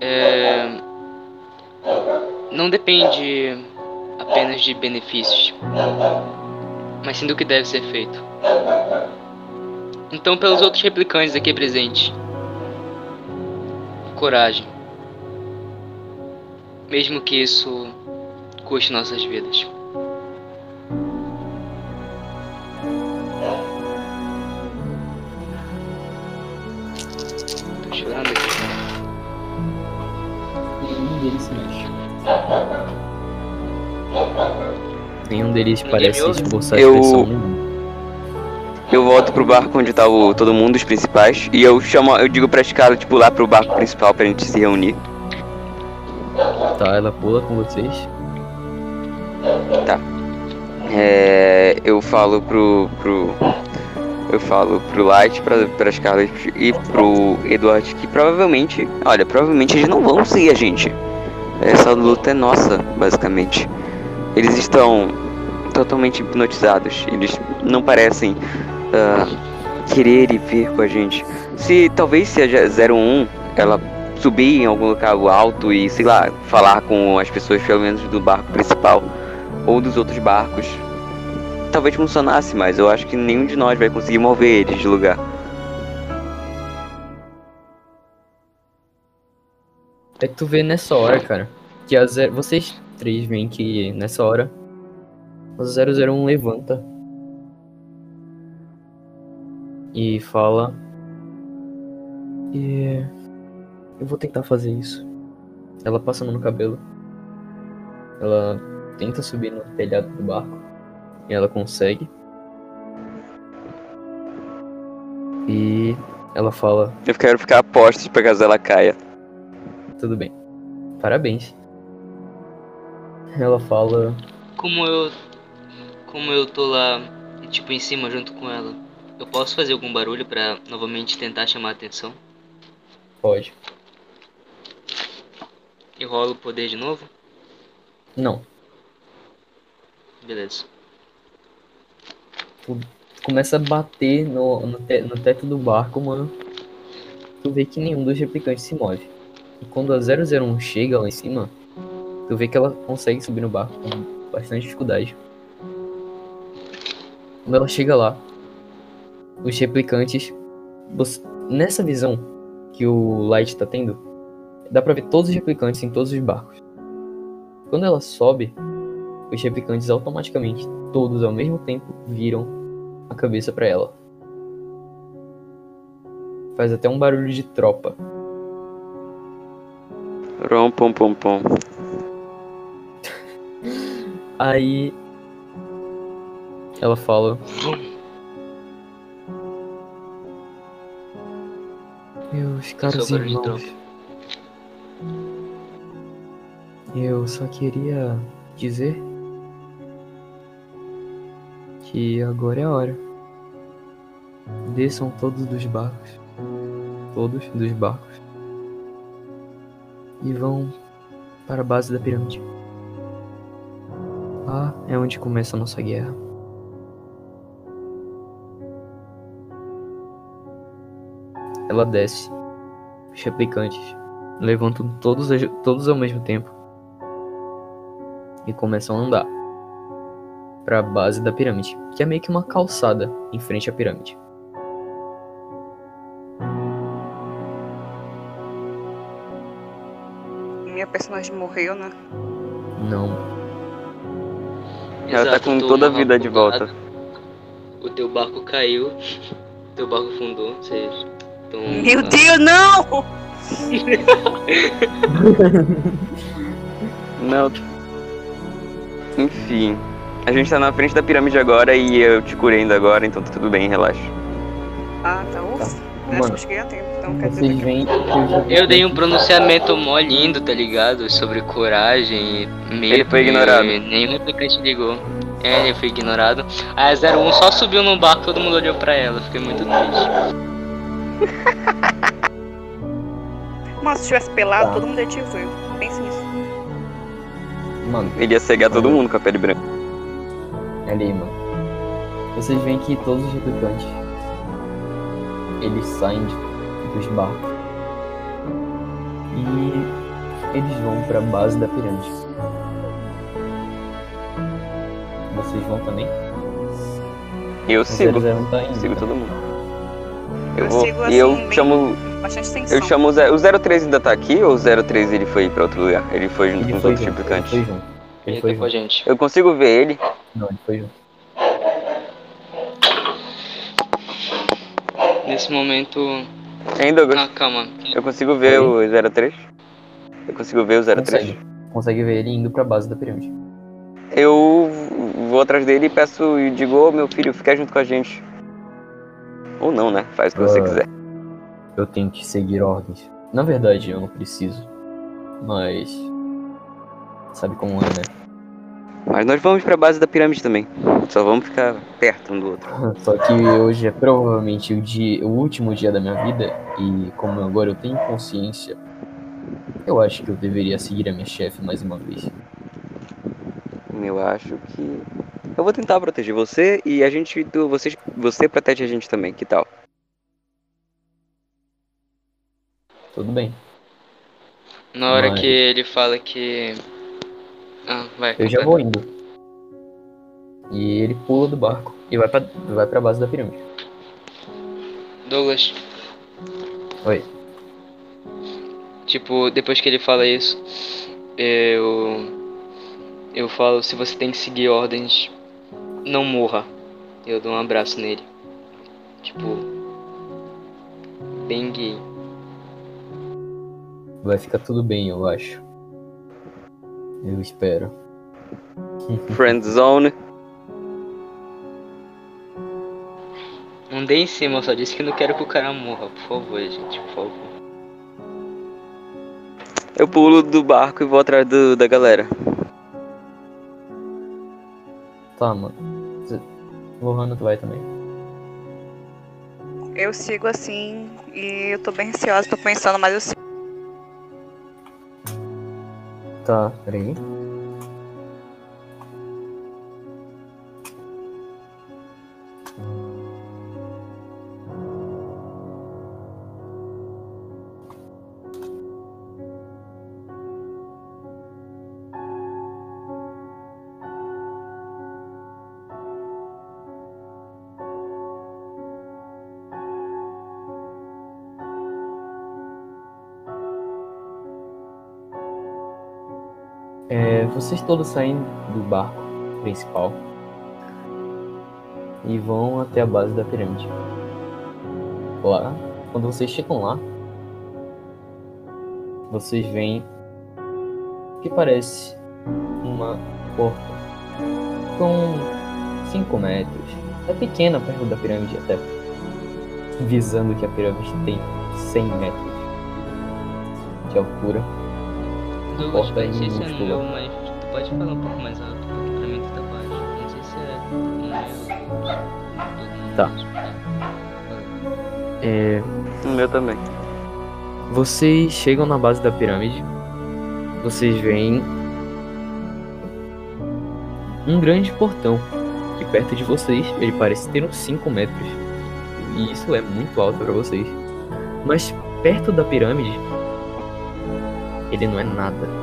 É não depende apenas de benefícios, mas sim do que deve ser feito. Então, pelos outros replicantes aqui presentes, coragem. Mesmo que isso custe nossas vidas. Tô chorando aqui. Nenhum deles se mexe. Nenhum deles Ninguém parece Eu- expressão nenhuma. Eu volto pro barco onde tá o, todo mundo, os principais, e eu chamo, eu digo pra escala, tipo, lá pro barco principal pra gente se reunir. Tá, ela pula com vocês. É, eu falo pro, pro. Eu falo pro Light, pra, pra Scarlet e pro Eduardo que provavelmente. Olha, provavelmente eles não vão seguir a gente. Essa luta é nossa, basicamente. Eles estão totalmente hipnotizados. Eles não parecem ah, querer ir ver com a gente. Se talvez se a 01 ela subir em algum local alto e, sei lá, falar com as pessoas pelo menos do barco principal ou dos outros barcos, talvez funcionasse, mas eu acho que nenhum de nós vai conseguir mover eles de lugar. É que tu vê nessa hora, cara, que a zero... vocês três veem que nessa hora a 001 levanta e fala e eu vou tentar fazer isso. Ela passa a mão no cabelo. Ela tenta subir no telhado do barco e ela consegue. E ela fala: Eu quero ficar a postos pra caso ela caia. Tudo bem. Parabéns. Ela fala. Como eu. Como eu tô lá, tipo, em cima junto com ela, eu posso fazer algum barulho pra novamente tentar chamar a atenção? Pode. E rola o poder de novo? Não. Beleza. Começa a bater no, no, te- no teto do barco, mano. Tu vê que nenhum dos replicantes se move. E quando a 001 chega lá em cima, tu vê que ela consegue subir no barco com bastante dificuldade. Quando ela chega lá, os replicantes. você- nessa visão que o Light tá tendo, dá pra ver todos os replicantes em todos os barcos. Quando ela sobe, os replicantes automaticamente, todos ao mesmo tempo, viram a cabeça pra ela. Faz até um barulho de tropa. Rom pom pom pom. *laughs* Aí ela fala. Meus caros irmãos. Eu só queria dizer que agora é a hora. Desçam todos dos barcos. Todos dos barcos. E vão para a base da pirâmide. Lá é onde começa a nossa guerra. Ela desce. Os replicantes levantam todos, todos ao mesmo tempo. E começam a andar. Para a base da pirâmide. Que é meio que uma calçada em frente à pirâmide. Minha personagem morreu, né? Não. Ela tá Exato, com tô toda a vida de volta. O teu barco caiu. O *laughs* teu barco fundou. Vocês estão. Meu Deus, não! *laughs* Não. Enfim. A gente tá na frente da pirâmide agora e eu te curei ainda agora, então tá tudo bem, relaxa. Ah, tá, ufa. Acho que eu cheguei a tempo, então quer dizer que... Eu dei um pronunciamento mó lindo, tá ligado? Sobre coragem e medo. Ele foi ignorado. E nenhum replicante ligou. É, ele foi ignorado. A 01 só subiu no barco, todo mundo olhou pra ela. Fiquei muito triste. *laughs* Mas se tivesse pelado, Tá. todo mundo ia te ver. Pense nisso. Mano, Ele ia cegar todo mundo com a pele branca. ali, mano. Vocês veem que todos os replicantes eles saem de- dos barcos e eles vão pra base da pirâmide. Vocês vão também? Eu O sigo. 00 indo. Sigo tá? todo mundo. Eu Eu vou. sigo e assim, eu bem- chamo. Eu chamo o, Ze- o 03 ainda tá aqui ou o 03 ele foi pra outro lugar? Ele foi junto Ele com os outros junto, ele foi junto. Ele Ele foi tá com a junto. gente. Eu consigo ver ele. Não, ele foi junto. Nesse momento. Hein, Douglas? Ah, calma. Eu consigo ver Oi? o 03? Eu consigo ver o 03? Consegue. Consegue ver ele indo pra base da pirâmide. Eu vou atrás dele e peço e digo, ô meu filho, fica junto com a gente. Ou não, né? Faz o que você Ah. quiser. Eu tenho que seguir ordens. Na verdade, eu não preciso. Mas. Sabe como é, né? Mas nós vamos pra base da pirâmide também. Só vamos ficar perto um do outro. *laughs* Só que hoje é provavelmente o, dia, o último dia da minha vida. E como agora eu tenho consciência, eu acho que eu deveria seguir a minha chefe mais uma vez. Eu acho que. Eu vou tentar proteger você e a gente. Você, você protege a gente também, que tal? Tudo bem. Na hora Mas- que ele fala que. Ah, vai. Eu já vou indo. E ele pula do barco e vai pra, vai pra base da pirâmide. Douglas. Oi. Tipo, depois que ele fala isso, eu. Eu falo: se você tem que seguir ordens, não morra. Eu dou um abraço nele. Tipo. Bem gay. Vai ficar tudo bem, eu acho. Eu espero. *laughs* Friend Zone. Não dei em cima, eu só disse que não quero que o cara morra, por favor, gente, por favor. Eu pulo do barco e vou atrás do- da galera. Tá, mano. Lohana, tu vai também. Eu sigo assim e eu tô bem ansiosa, tô pensando, mas eu sigo. Tá, peraí. Vocês todos saem do barco principal e vão até a base da pirâmide. Lá, quando vocês chegam lá, vocês veem o que parece uma porta com 5 metros. É pequena perto da pirâmide até, visando que a pirâmide tem 100 metros de altura. Douglas, Porta é minúscula. Pode falar um pouco mais alto, porque pra mim tu tá baixo. Não sei se é o meu. Tá. escutar. É, O meu também. Vocês chegam na base da pirâmide. Vocês veem um grande portão. Que perto de vocês ele parece ter uns 5 metros. E isso é muito alto para vocês. Mas perto da pirâmide, ele não é nada.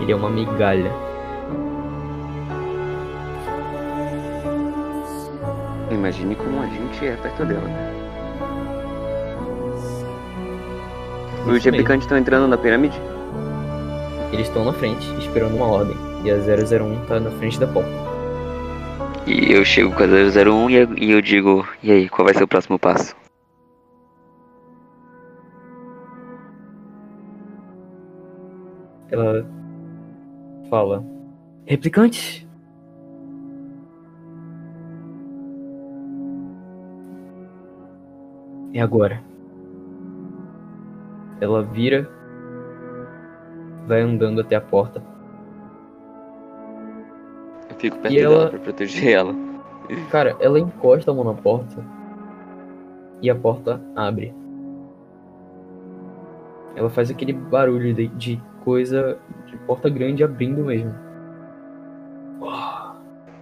Ele é uma migalha. Imagine como a gente é perto dela. Os Isso mesmo. replicantes estão entrando na pirâmide? Eles estão na frente, esperando uma ordem. E a 001 tá na frente da porta. E eu chego com a 001 e eu, e eu digo, e aí, qual vai ser o próximo passo? Ela fala: Replicantes? É agora. Ela vira, vai andando até a porta. Eu fico perto E dela ela- pra proteger ela. Cara, ela encosta a mão na porta e a porta abre. Ela faz aquele barulho de, de coisa de porta grande abrindo mesmo.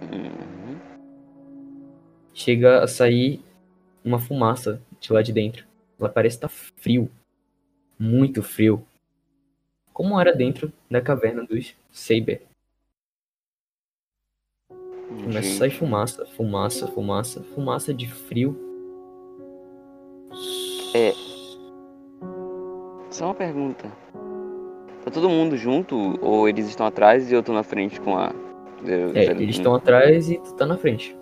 Uhum. Chega a sair uma fumaça de lá de dentro. Ela parece estar frio. Muito frio. Como era dentro da caverna dos Saber. Começa a sair fumaça, fumaça, fumaça, fumaça de frio. É. Só uma pergunta. Tá todo mundo junto ou eles estão atrás e eu tô na frente com a. zero- É, eles estão atrás e tu tá na frente.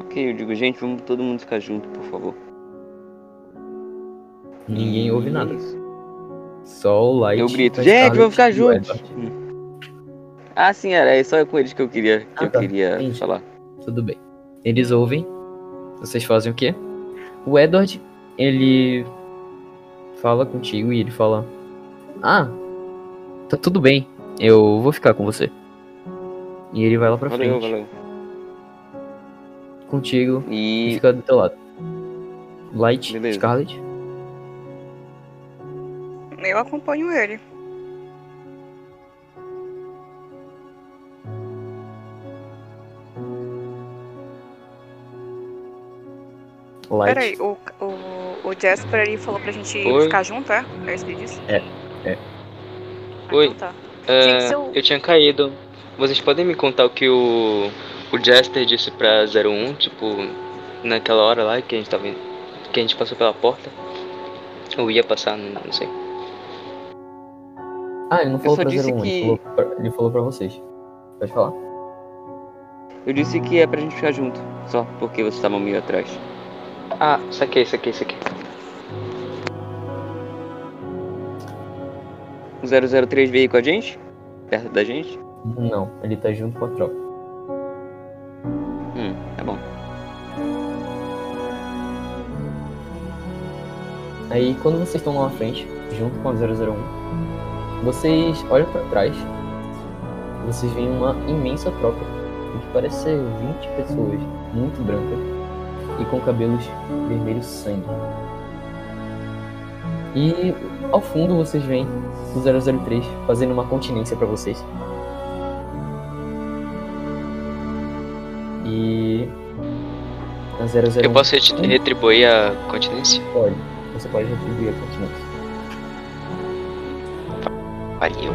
Ok, eu digo, gente, vamos todo mundo ficar junto, por favor. Ninguém ouve nada. Isso. Só o Light. Eu grito, gente, vamos ficar juntos. Edward. Ah, sim, era. É só com eles que eu queria, que Ah, eu tá. queria Entendi. falar. Tudo bem. Eles ouvem. Vocês fazem o quê? O Edward, ele fala contigo e ele fala: Ah, tá tudo bem. Eu vou ficar com você. E ele vai lá pra Valeu, frente valeu. contigo e E. fica do teu lado. Light, Beleza. Scarlet. Eu acompanho ele. Light. Peraí, o, o, o Jasper ele falou pra gente Oi. ficar junto, é? É isso que ele disse? É, é. Ah, Oi. então tá. É, Gente, eu- eu tinha caído. Vocês podem me contar o que o, o Jester disse pra 01, tipo, naquela hora lá que a gente tava. que a gente passou pela porta? Ou ia passar, não, não sei. Ah, ele não falou pra disse 01, que- ele, falou pra, ele falou pra vocês. Pode falar. Eu disse que é pra gente ficar junto. Só porque vocês estavam meio atrás. Ah, saquei, saquei, saquei. O 003 veio com a gente? Perto da gente? Não, ele tá junto com a tropa. Hum, tá bom. Aí quando vocês estão lá na frente, junto com a 001, vocês olham pra trás, vocês veem uma imensa tropa, que parece ser 20 pessoas, muito brancas, e com cabelos vermelhos sangue. E ao fundo vocês veem o 003 fazendo uma continência pra vocês. E a 001 Eu posso ret- retribuir a continência? pode, você pode retribuir a continência. Pariu.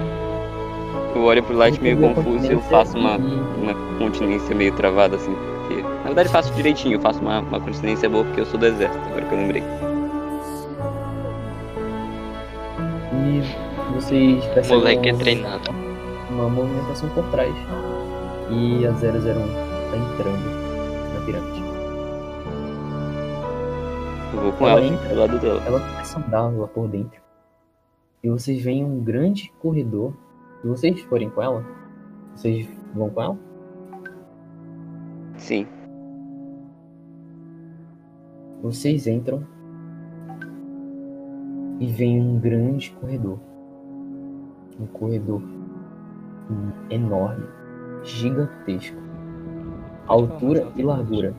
Eu olho pro Light meio confuso e eu faço uma, e- uma continência meio travada assim. Na verdade, eu faço direitinho. Eu faço uma, uma continência boa porque eu sou do exército, agora que eu lembrei. E vocês O percebem moleque é uma, treinado. uma movimentação por trás. E a 001 tá entrando na pirâmide. Eu vou com Ela ela, entra. do lado dela. Ela começa a andar lá por dentro. E vocês veem um grande corredor. Se vocês forem com ela, vocês vão com ela? Sim. Vocês entram e veem um grande corredor. Um corredor enorme, gigantesco. Altura e largura.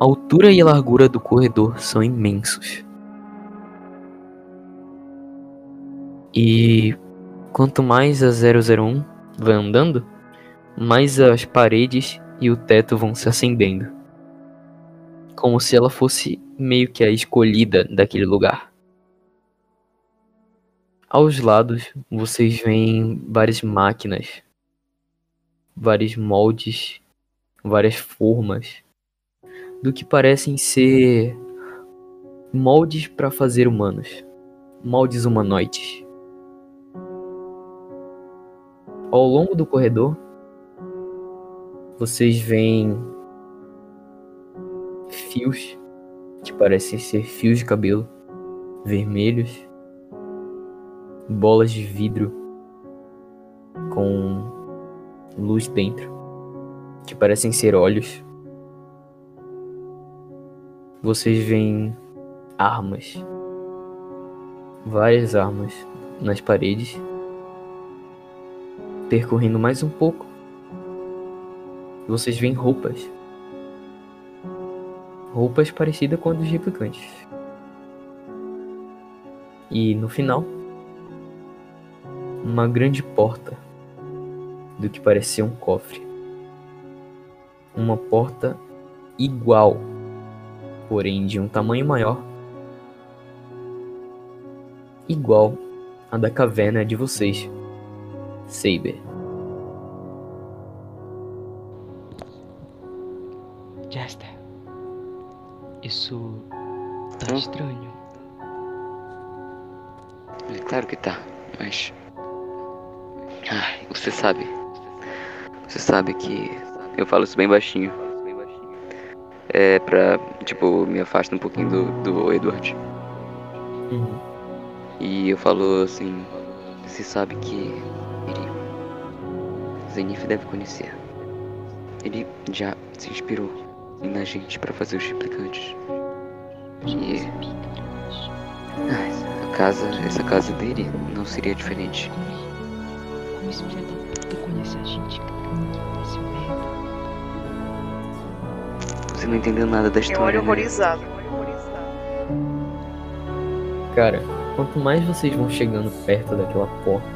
A altura e largura do corredor são imensos. E quanto mais a 001 vai andando, mais as paredes e o teto vão se acendendo como se ela fosse meio que a escolhida daquele lugar. Aos lados, vocês veem várias máquinas, vários moldes, várias formas do que parecem ser moldes para fazer humanos, moldes humanoides. Ao longo do corredor, vocês veem fios que parecem ser fios de cabelo vermelhos, bolas de vidro com luz dentro que parecem ser olhos. Vocês veem armas, várias armas nas paredes. Percorrendo mais um pouco, vocês veem roupas roupas parecidas com a dos replicantes. E no final, uma grande porta do que parecia um cofre. Uma porta igual, porém de um tamanho maior, igual a da caverna de vocês, Saber. Isso tá Hum? estranho. É claro que tá, mas. Ai, você sabe. Você sabe que. Eu falo isso bem baixinho. É pra. Tipo, me afasta um pouquinho do, do Edward. Uhum. E eu falo assim. Você sabe que. Ele. Zenith deve conhecer. Ele já se inspirou na gente pra fazer os replicantes. Que. Ah, a casa. Essa casa dele não seria diferente. Como esse filho da puta conhece a gente, cara? Esse merda. Você não entendeu nada da Eu história. olho né? horrorizado. Cara, quanto mais vocês vão chegando perto daquela porta,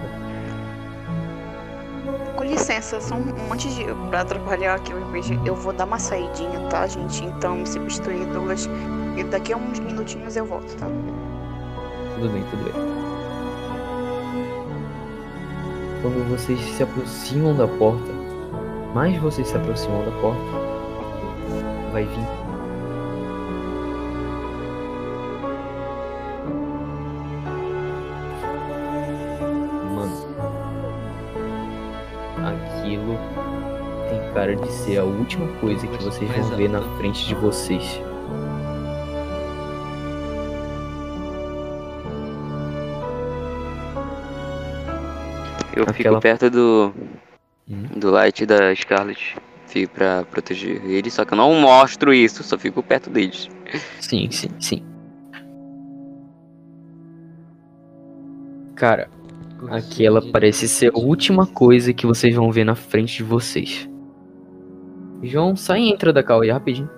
Só um, antes de pra atrapalhar aqui o RPG, eu vou dar uma saidinha, tá, gente? Então me substituir Douglas. E daqui a uns minutinhos eu volto, tá? tudo bem, tudo bem. Quando vocês se aproximam da porta, mais vocês se aproximam da porta, vai vir. Cara de ser a última coisa que vocês vão ver na frente de vocês. Eu Aquela- fico perto do. Hum? do Light da Scarlet. Fico pra proteger eles, só que eu não mostro isso, só fico perto deles. Sim, sim, sim. Cara, aquela parece ser a última coisa que vocês vão ver na frente de vocês. João, sai e entra da aí rapidinho.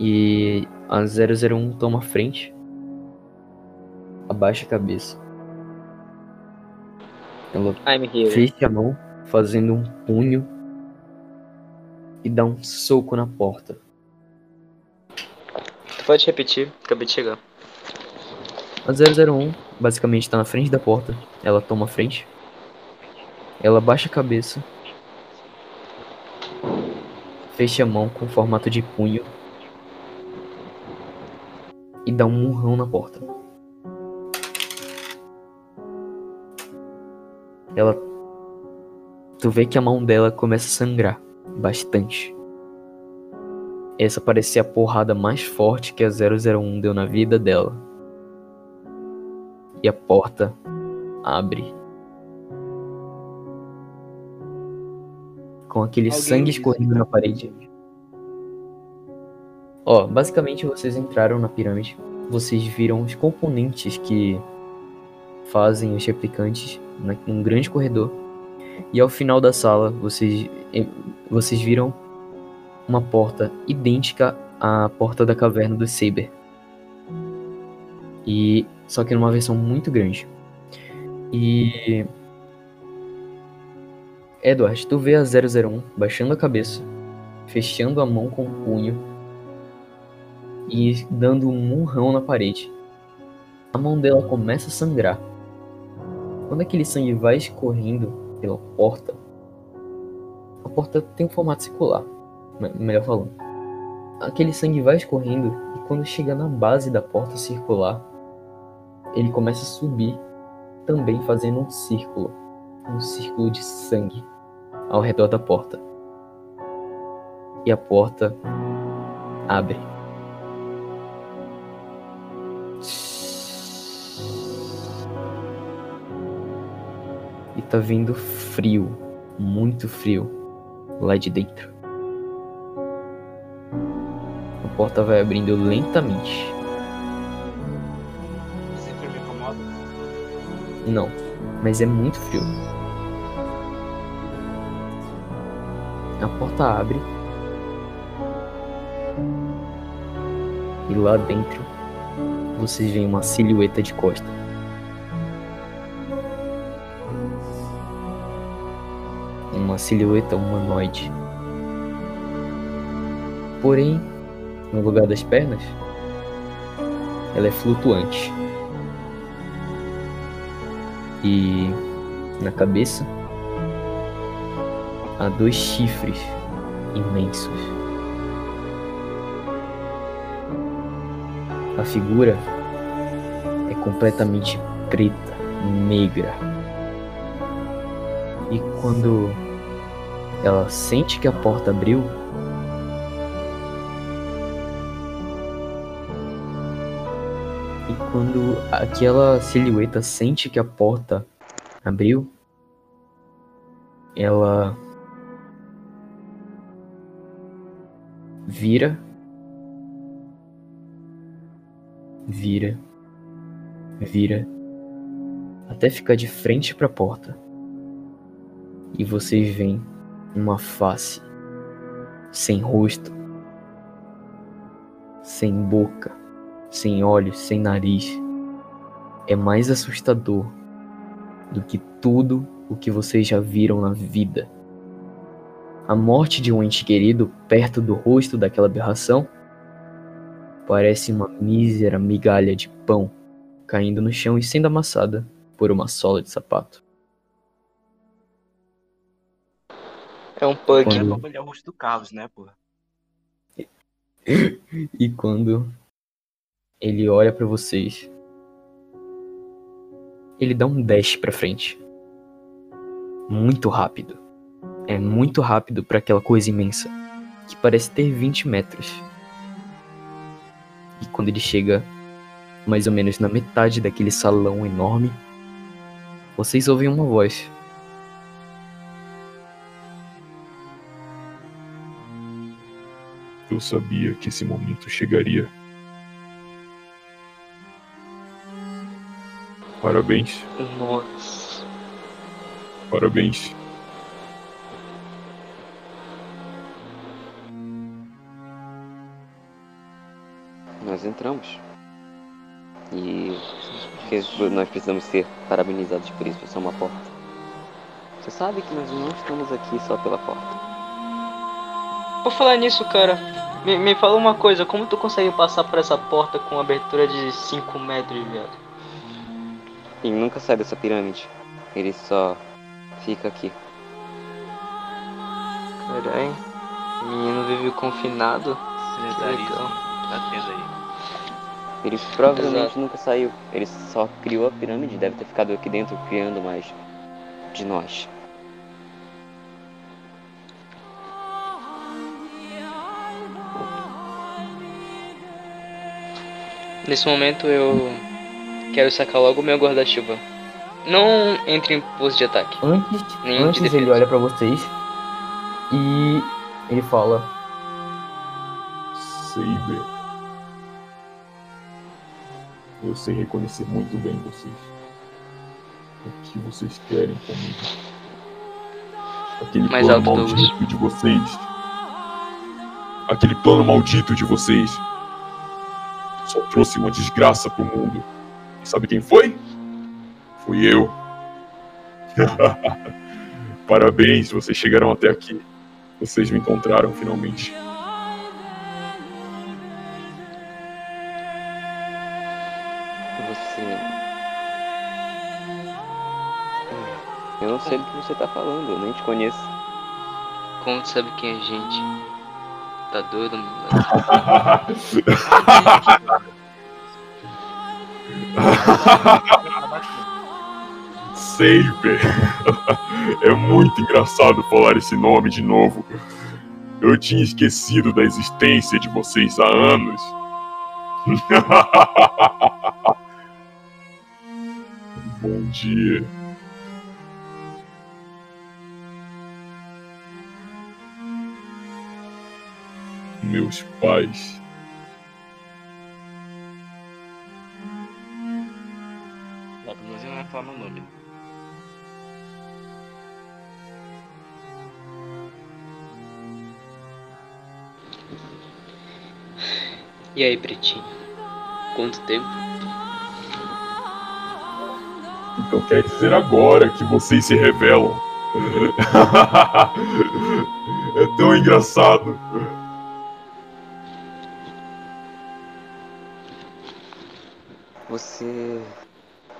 E a 001 toma a frente. Abaixa a cabeça. Ela fecha a mão, fazendo um punho e dá um soco na porta. Tu pode repetir? Acabei de chegar. A 001 basicamente tá na frente da porta, ela toma a frente, ela baixa a cabeça, fecha a mão com formato de punho e dá um murrão na porta. Ela. Tu vê que a mão dela começa a sangrar bastante. Essa parece ser a porrada mais forte que a 001 deu na vida dela. E a porta abre. Com aquele Alguém sangue escorrendo na parede. Ó, basicamente vocês entraram na pirâmide. Vocês viram os componentes que fazem os replicantes num grande corredor. E ao final da sala, vocês, vocês viram uma porta idêntica à porta da caverna do Saber. E só que numa versão muito grande. E Edward, tu vê a 001 baixando a cabeça, fechando a mão com o punho e dando um murrão na parede. A mão dela começa a sangrar. Quando aquele sangue vai escorrendo pela porta, a porta tem um formato circular, me- melhor falando. Aquele sangue vai escorrendo e quando chega na base da porta circular, ele começa a subir, também fazendo um círculo, um círculo de sangue ao redor da porta. E a porta abre. E tá vindo frio, muito frio, lá de dentro. A porta vai abrindo lentamente. Não, mas é muito frio. A porta abre. E lá dentro vocês veem uma silhueta de costa. Uma silhueta humanoide. Porém, no lugar das pernas, ela é flutuante. E Na cabeça há dois chifres imensos. A figura é completamente preta, negra. E quando ela sente que a porta abriu, quando aquela silhueta sente que a porta abriu, ela vira, vira, vira, até ficar de frente para a porta. E vocês veem uma face sem rosto, sem boca, sem olhos, sem nariz. É mais assustador do que tudo o que vocês já viram na vida. A morte de um ente querido perto do rosto daquela aberração parece uma mísera migalha de pão caindo no chão e sendo amassada por uma sola de sapato. É um pug. Quando- olhar o rosto do Carlos, né, porra? *laughs* E quando ele olha pra vocês, ele dá um dash pra frente. Muito rápido. É muito rápido pra aquela coisa imensa que parece ter 20 metros. E quando ele chega mais ou menos na metade daquele salão enorme, vocês ouvem uma voz. Eu sabia que esse momento chegaria. Parabéns, Nossa. parabéns. Nós entramos. E que nós precisamos ser parabenizados por isso, isso é uma porta. Você sabe que nós não estamos aqui só pela porta. Por falar nisso, cara, me, me fala uma coisa, como tu consegue passar por essa porta com abertura de 5 metros, viado? Ele nunca sai dessa pirâmide. Ele só fica aqui. Caralho. O menino vive confinado. Legal. Tá tendo aí. Ele provavelmente Exato. nunca saiu. Ele só criou a pirâmide, deve ter ficado aqui dentro criando mais de nós. Nesse momento eu quero sacar logo o meu guarda-chuva. Não entre em pose de ataque. Antes, Nem de antes ele olha pra vocês e ele fala: Saber. Eu sei reconhecer muito bem vocês. O que vocês querem comigo? Aquele Mais plano alto, Douglas. maldito de vocês. Aquele plano maldito de vocês. Só trouxe uma desgraça pro mundo. Sabe quem foi? Fui eu. *laughs* Parabéns, vocês chegaram até aqui. Vocês me encontraram finalmente. Você. Eu não sei do que você tá falando, eu nem te conheço. Como tu sabe quem é a gente? Tá doido, mano? *laughs* Saber. É muito engraçado falar esse nome de novo. Eu tinha esquecido da existência de vocês há anos. *laughs* Bom dia. Meus pais. E aí, pretinho? Quanto tempo? Então quer dizer agora que vocês se revelam. *laughs* é tão engraçado. Você.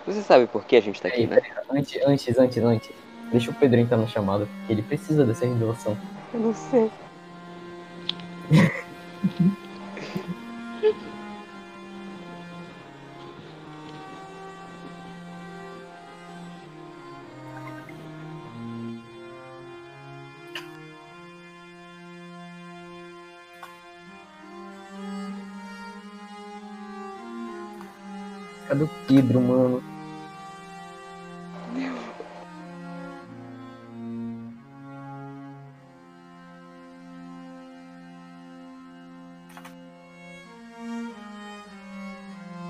Você sabe por que a gente tá aqui, né? antes, antes, antes, antes. Deixa o Pedro entrar na chamada. Ele precisa dessa revelação. Eu não sei. *laughs* Cadê o Pedro, mano?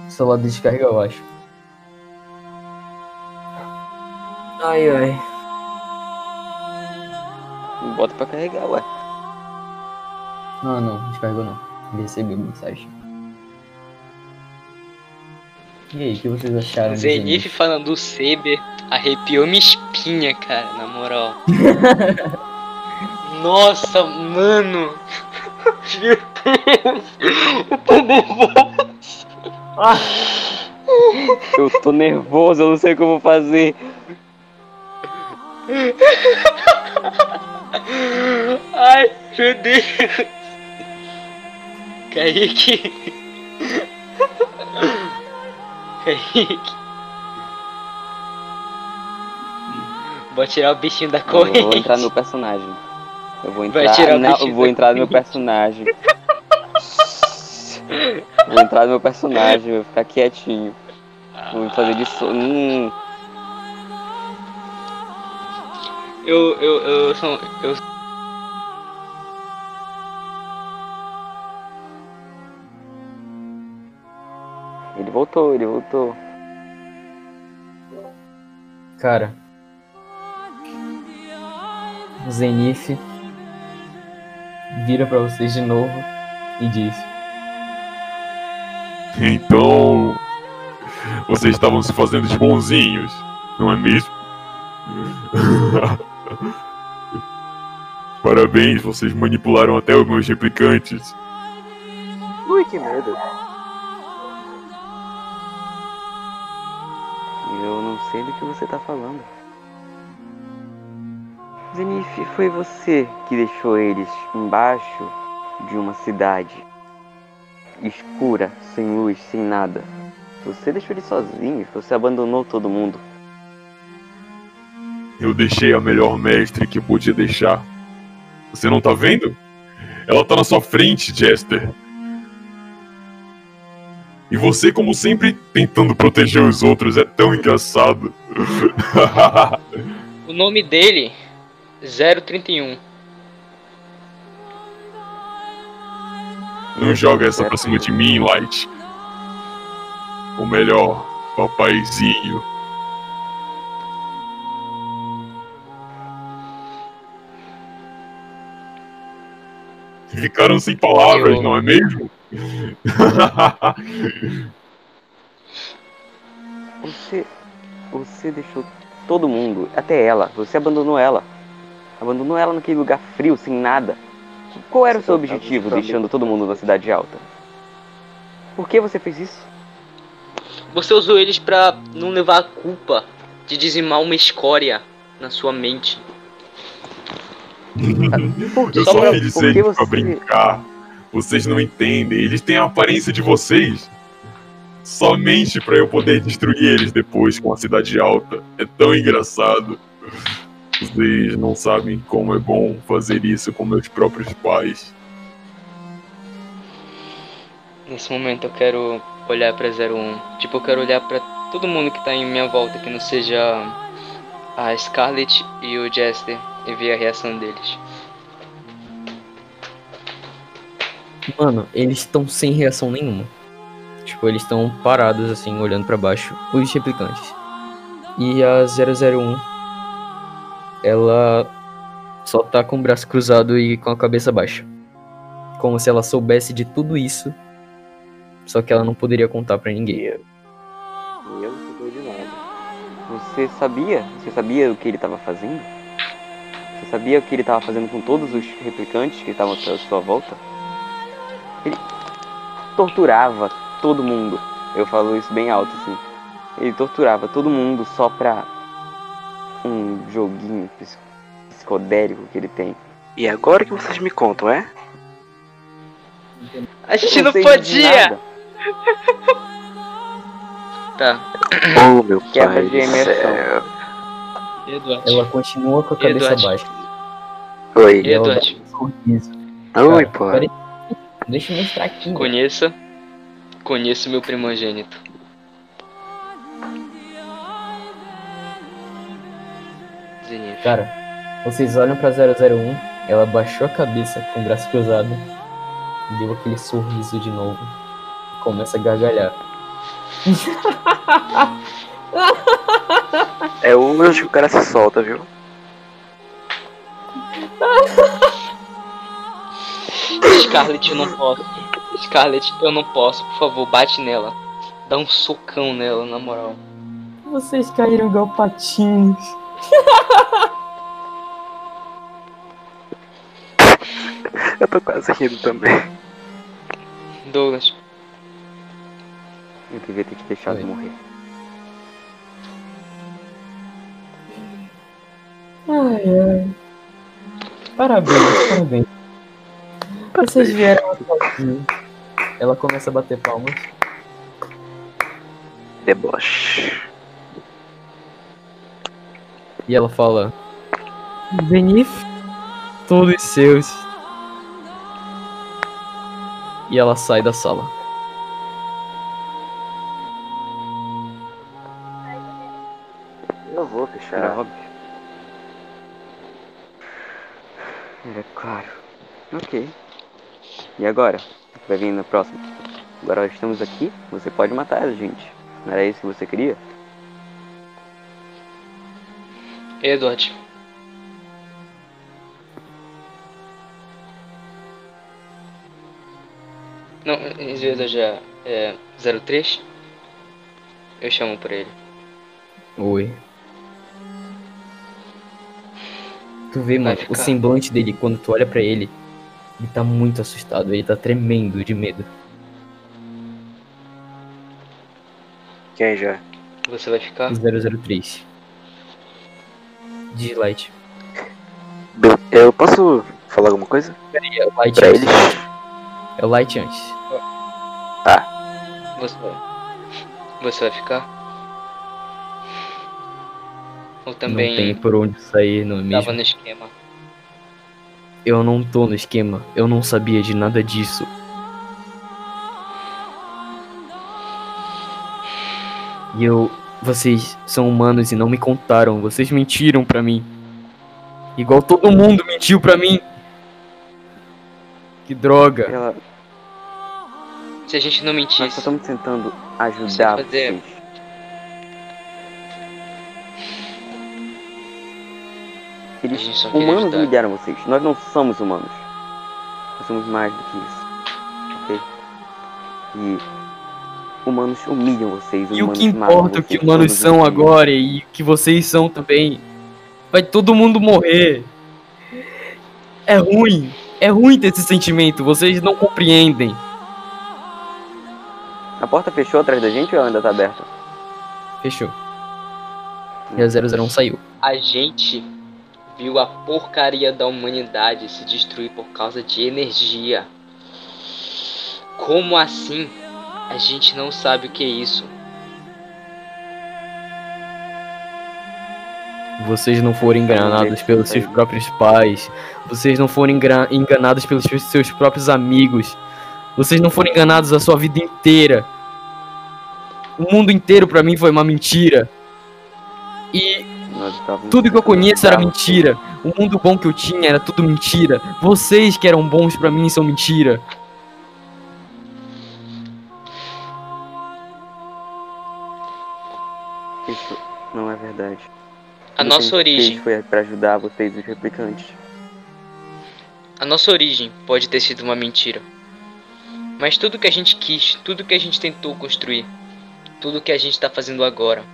O celular descarrega, eu acho. Ai, ai. Bota pra carregar, ué. Ah, não, descarregou não. Recebeu mensagem. E aí, o que vocês acharam? Zenith falando do Saber arrepiou minha espinha, cara, na moral. *laughs* Nossa, mano. *laughs* Meu Deus. Eu tô nervoso. Eu tô nervoso, eu não sei o que eu vou fazer. Ai, meu Deus. Kaique. Kaique. Vou tirar o bichinho da Eu corrente. vou entrar no personagem. Eu vou Vai entrar. tirar o eu vou entrar no meu personagem. *laughs* vou entrar no meu personagem, vou ficar quietinho. Vou fazer de so... Hum, Eu, eu, eu sou. Eu... ele voltou, ele voltou. Cara. O Zenith vira pra vocês de novo e diz: Então. Vocês estavam se fazendo de bonzinhos, não é mesmo? *laughs* Parabéns, vocês manipularam até os meus replicantes. Ui, que medo. Eu não sei do que você tá falando. Zenith, foi você que deixou eles embaixo de uma cidade escura, sem luz, sem nada. Você deixou eles sozinhos, você abandonou todo mundo. Eu deixei a melhor mestre que podia deixar. Você não tá vendo? Ela tá na sua frente, Jester. E você, como sempre, tentando proteger os outros, é tão engraçado. *laughs* O nome dele, 031. Não joga essa pra cima de mim, Light. Ou melhor, papaizinho. Ficaram sem palavras, Eu- não é mesmo? Você. Você deixou todo mundo, até ela, você abandonou ela. Abandonou ela naquele lugar frio, sem nada. Qual era o seu objetivo deixando todo mundo na cidade alta? Por que você fez isso? Você usou eles pra não levar a culpa de dizimar uma escória na sua mente. Por Eu Só só pra- fiz isso pra você- brincar. Vocês não entendem. Eles têm a aparência de vocês. Somente pra eu poder destruir eles depois com a cidade alta. É tão engraçado. Vocês não sabem como é bom fazer isso com meus próprios pais. Nesse momento eu quero olhar pra 01. Tipo, eu quero olhar pra todo mundo que tá em minha volta, que não seja a Scarlet e o Jester, e ver a reação deles. Mano, eles estão sem reação nenhuma. Tipo, eles estão parados assim, olhando pra baixo, os replicantes. E a 001, ela só tá com o braço cruzado e com a cabeça baixa. Como se ela soubesse de tudo isso, só que ela não poderia contar pra ninguém. Eu não sei de nada. Você sabia? Você sabia o que ele estava fazendo? Você sabia o que ele estava fazendo com todos os replicantes que estavam à sua volta? Ele torturava todo mundo. Eu falo isso bem alto, assim. Ele torturava todo mundo só pra um joguinho psicodélico que ele tem. E agora que vocês me contam, é? A gente não de podia! Tá, Oh, meu Quebra pai de imersão. Eduardo. Ela continua com a cabeça Eduardo. baixa. Oi. Eduardo. Oi, Cara, pô. Deixa eu mostrar aqui. conheça. Conheço meu primogênito. Zenith. Cara, vocês olham pra 001, ela baixou a cabeça com o braço cruzado, deu aquele sorriso de novo, e começa a gargalhar. É hoje que o cara se solta, viu? Scarlett, eu não posso. Scarlett, eu não posso. Por favor, bate nela. Dá um socão nela, na moral. Vocês caíram igual patinhos. *laughs* Eu tô quase rindo também. Douglas, Eu devia ter te deixado Oi. morrer. Ai, ai. Parabéns, parabéns. Vocês vieram aqui. Ela começa a bater palmas. Deboche. E ela fala: Zenith, todos seus. E ela sai da sala. Agora? O que vai vir na próxima? Agora estamos aqui, você pode matar a gente. Não era isso que você queria? Edward. Não, Edward já é 03? Eu chamo por ele. Oi. Tu vê, Vai mano, o semblante dele quando tu olha pra ele, ele tá muito assustado, ele tá tremendo de medo. Quem já? Você vai ficar? 003. Dislite. Be- Eu posso falar alguma coisa? É o Light Pra antes. eles? É o Light antes. Você Você vai ficar? Ou Não tem também por onde sair, não é tava mesmo? no esquema? Eu não tô no esquema, eu não sabia de nada disso. E eu. Vocês são humanos e não me contaram, vocês mentiram pra mim. Igual todo mundo mentiu pra mim. Que droga. Ela, Se a gente não nós só mentisse, estamos tentando ajudar fazer- vocês. Eles humanos humilharam vocês. Nós não somos humanos. Nós somos mais do que isso. Ok? E humanos humilham vocês. E o que importa o que vocês humanos são agora e o que vocês são também. Vai todo mundo morrer. É ruim. É ruim ter esse sentimento. Vocês não compreendem. A porta fechou atrás da gente ou ela ainda tá aberta? Fechou. E a 001 saiu. A gente viu a porcaria da humanidade se destruir por causa de energia. Como assim? A gente não sabe o que é isso. Vocês não foram enganados pelos seus próprios pais. Vocês não foram enganados pelos seus- próprios amigos. Vocês não foram enganados a sua vida inteira. O mundo inteiro pra mim foi uma mentira. E tudo que eu conheço era mentira. O mundo bom que eu tinha era tudo mentira. Vocês que eram bons pra mim são mentira. Isso não é verdade. A nossa gente origem, Foi pra ajudar vocês, os replicantes. a nossa origem pode ter sido uma mentira. Mas tudo que a gente quis, tudo que a gente tentou construir, tudo que a gente tá fazendo agora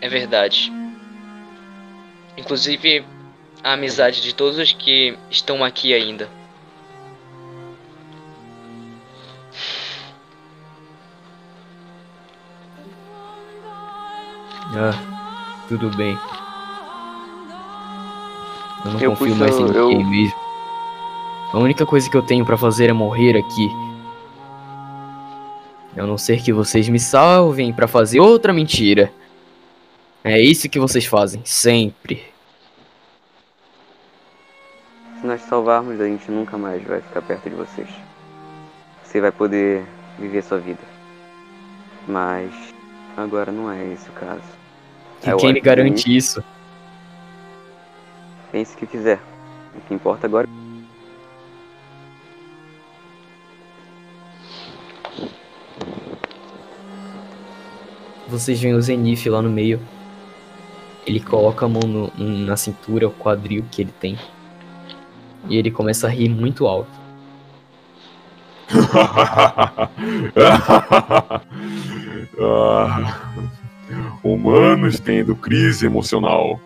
é verdade. Inclusive a amizade de todos os que estão aqui ainda. Ah, tudo bem. Eu não Eu confio puxo- mais em eu- ninguém mesmo. A única coisa que eu tenho pra fazer é morrer aqui. A não ser que vocês me salvem pra fazer outra mentira. É isso que vocês fazem, sempre. Se nós salvarmos, a gente nunca mais vai ficar perto de vocês. Você vai poder viver sua vida. Mas agora não é esse o caso. E É quem ótimo garante isso? Pense o que quiser. O que importa agora Vocês veem o Zenith lá no meio. Ele coloca a mão no- na cintura, o quadril que ele tem. E ele começa a rir muito alto. *laughs* Humanos tendo crise emocional.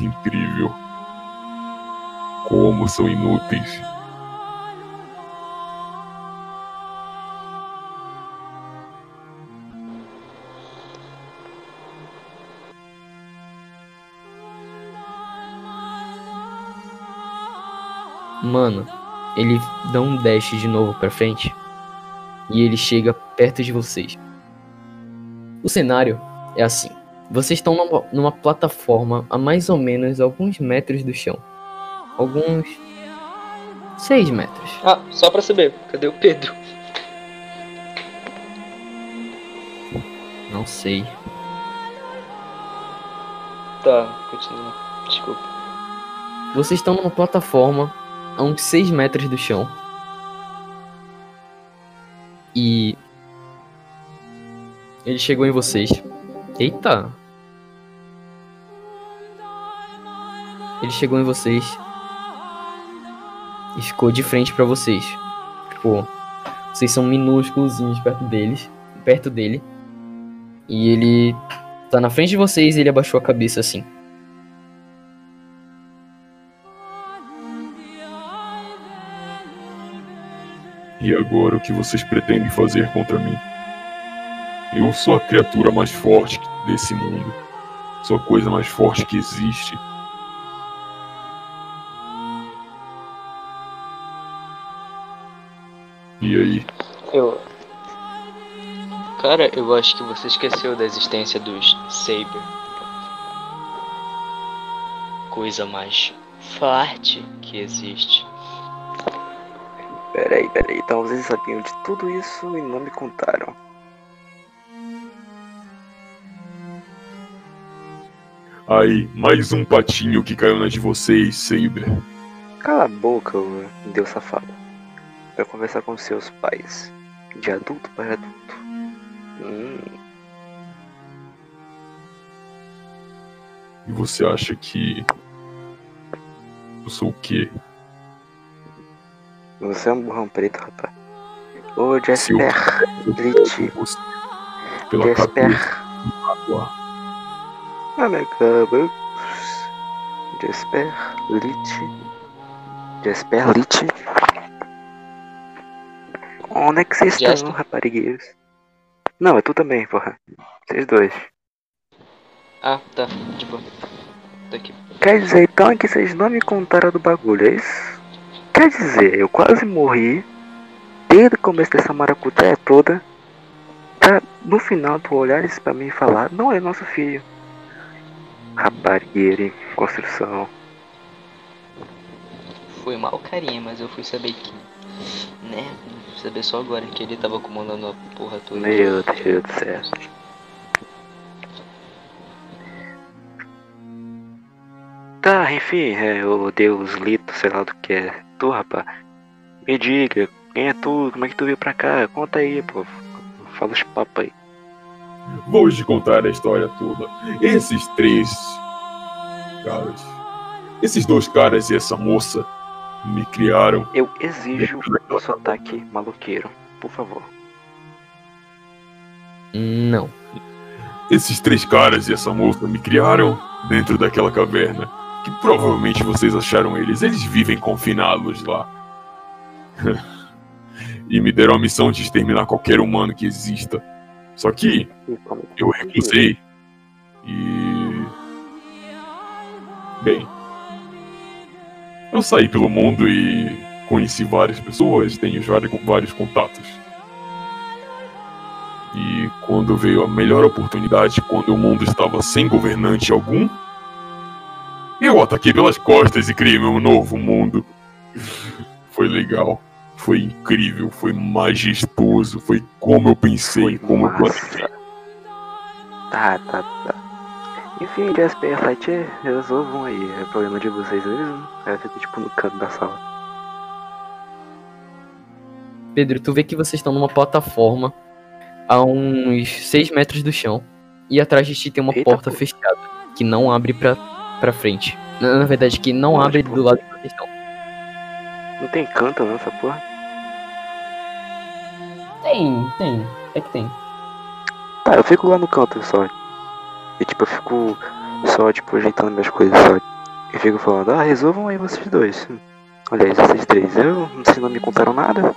Incrível. Como são inúteis. Mano, ele dá um dash de novo pra frente. E ele chega perto de vocês. O cenário é assim. Vocês estão numa, numa plataforma a mais ou menos alguns metros do chão. Alguns. 6 metros. Ah, só pra saber, cadê o Pedro? Não sei. Tá, continua. Desculpa. Vocês estão numa plataforma a uns 6 metros do chão. E. Ele chegou em vocês. Eita! Ele chegou em vocês. E ficou de frente pra vocês. Tipo, vocês são minúsculos perto deles. Perto dele. E ele tá na frente de vocês e ele abaixou a cabeça assim. Agora o que vocês pretendem fazer contra mim? Eu sou a criatura mais forte desse mundo. Sou a coisa mais forte que existe. E aí? Eu. Cara, eu acho que você esqueceu da existência dos Saber. Coisa mais forte que existe. Peraí, peraí. Então vocês sabiam de tudo isso e não me contaram. Aí, mais um patinho que caiu na de vocês, Saber. Cala a boca, Deus safado. Vai conversar com seus pais. De adulto para adulto. Hum, E você acha que. Eu sou o quê? Você é um burrão preto, rapaz. Ô Jasper, Lit, Jasper. Anacabus. Jasper, Lit. Jasper, Lit. Onde é que vocês estão, raparigueiros? Não, é tu também, porra. Vocês dois. Ah, tá, de boa. Daqui. Quer dizer então que vocês não me contaram do bagulho, é isso? Quer dizer, eu quase morri desde o começo dessa maracutaia toda. Pra no final tu olhares pra mim e falar, não é nosso filho. Raparigueiro em construção. Foi mal carinha, mas eu fui saber que. Né? Fui saber só agora que ele tava comandando a porra toda. Meu Deus do céu. Tá, enfim, é o Deus Lito, sei lá do que é. Tu, rapaz, me diga, quem é tu? Como é que tu veio pra cá? Conta aí, pô. Fala os papos aí. Vou te contar a história toda. Esses três caras. Esses dois caras e essa moça me criaram. Eu exijo o sotaque maluqueiro, por favor. Não. Esses três caras e essa moça me criaram dentro daquela caverna. Provavelmente vocês acharam eles. Eles vivem confinados lá. *laughs* e me deram a missão de exterminar qualquer humano que exista. Só que eu recusei. E. Bem. Eu saí pelo mundo e conheci várias pessoas, tenho vários contatos. E quando veio a melhor oportunidade, quando o mundo estava sem governante algum, eu ataquei pelas costas e criei meu novo mundo. Foi legal, foi incrível, foi majestoso, foi como eu pensei, Foi como eu massa. planejei. Tá, tá, tá. Enfim, Jasper, Light, resolvam aí. É problema de vocês mesmo. Ela fica tipo no canto da sala. Pedro, tu vê que vocês estão numa plataforma a uns 6 metros do chão. E atrás de ti tem uma Eita, porta pô. fechada que não abre pra, pra frente. Na, na verdade, que não Não, abre tipo- do lado vocês estão. Não tem canto não, essa porra. Tem, tem. É que tem. Tá, eu fico lá no canto só. E tipo, eu fico só, tipo, ajeitando minhas coisas, só. E fico falando, ah, resolvam aí vocês dois. Aliás, vocês três, eu não sei, não me contaram nada.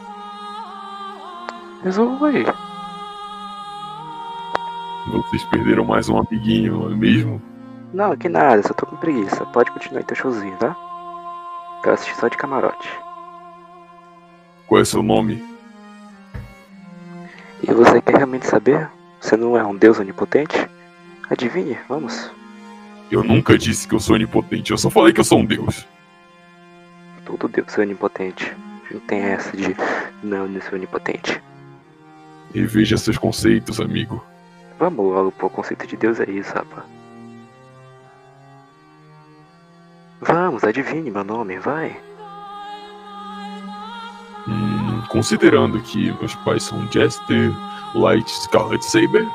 Resolvam aí. Vocês perderam mais um amiguinho, não é mesmo? Não, que nada, só tô com preguiça. Pode continuar aí teu showzinho, tá? Quero assistir só de camarote. Qual é seu nome? E você quer realmente saber? Você não é um deus onipotente? Adivinhe, vamos. Eu nunca disse que eu sou onipotente, eu só falei que eu sou um deus. Todo deus é onipotente. Não tem essa de não, não sou onipotente. Reveja seus conceitos, amigo. Vamos logo, pô, o conceito de Deus é isso, rapaz. Vamos, adivinhe meu nome, vai. Hum, considerando que meus pais são Jester, Light, Scarlet Saber.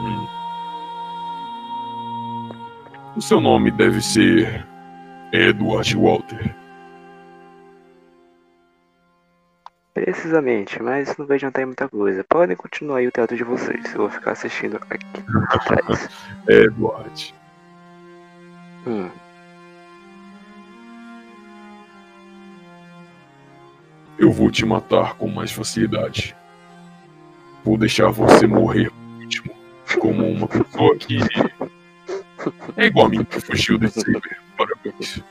hum, o seu nome deve ser Edward Walter. Precisamente, mas não vai adiantar em muita coisa. Podem continuar aí o teatro de vocês. Eu vou ficar assistindo aqui *laughs* atrás. Edward. Hum, Eu vou te matar com mais facilidade. Vou deixar você morrer por último, como uma pessoa que é igual a mim que fugiu desse *laughs* Saber. Parabéns.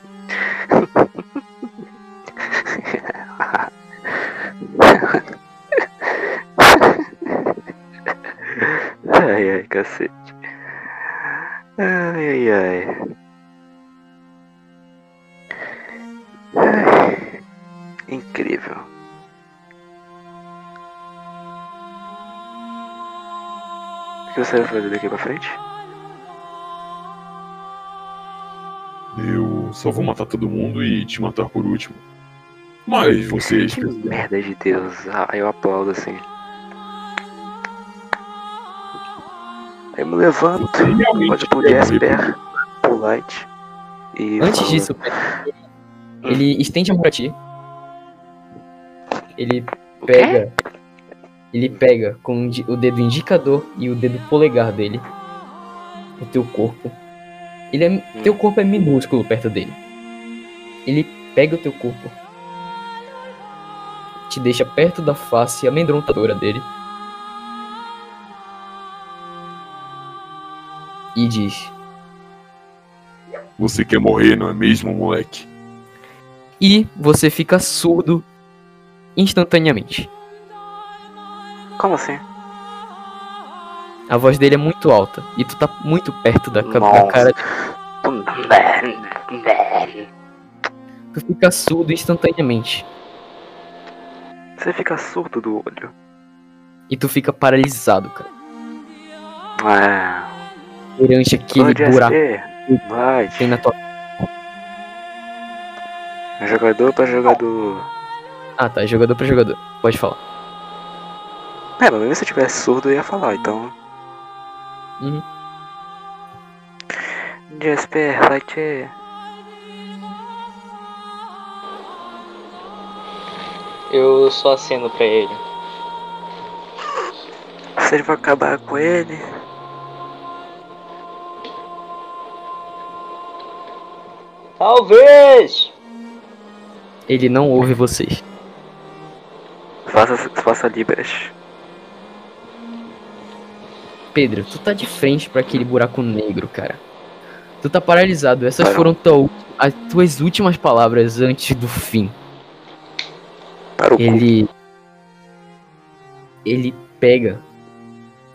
ai, ai, cacete. Ai, ai, ai. Ai, Incrível. O que você vai fazer daqui pra frente? Eu só vou matar todo mundo e te matar por último. Mas você é Que merda de Deus. Ah, eu aplaudo assim. Aí eu me levanto, olho pro Jasper, pro Light e. Antes falo, disso, Pedro, ele estende a mão pra ti. Ele pega. Ele pega com o dedo indicador e o dedo polegar dele. O teu corpo. Ele é, Teu corpo é minúsculo perto dele. Ele pega o teu corpo. Te deixa perto da face amedrontadora dele. E diz: Você quer morrer, não é mesmo, moleque? E você fica surdo instantaneamente. Como assim? A voz dele é muito alta e tu tá muito perto da, da cara. Você Tu fica surdo instantaneamente fica surdo do olho. e tu fica paralisado, cara. Ah, Perante aquele Ô, buraco que tem na tua. Jogador pra jogador. Ah tá, jogador pra jogador. Pode falar. É, mas mesmo se eu tivesse surdo eu ia falar, então. Uhum. Jasper, Light. Eu só aceno pra ele. Vocês vão acabar com ele? Talvez! Ele não ouve vocês. Faça, faça libras. Pedro, tu tá de frente pra aquele buraco negro, cara. Tu tá paralisado. Essas Parou. foram tua- as tuas últimas palavras antes do fim. Para o cu. Ele. Ele pega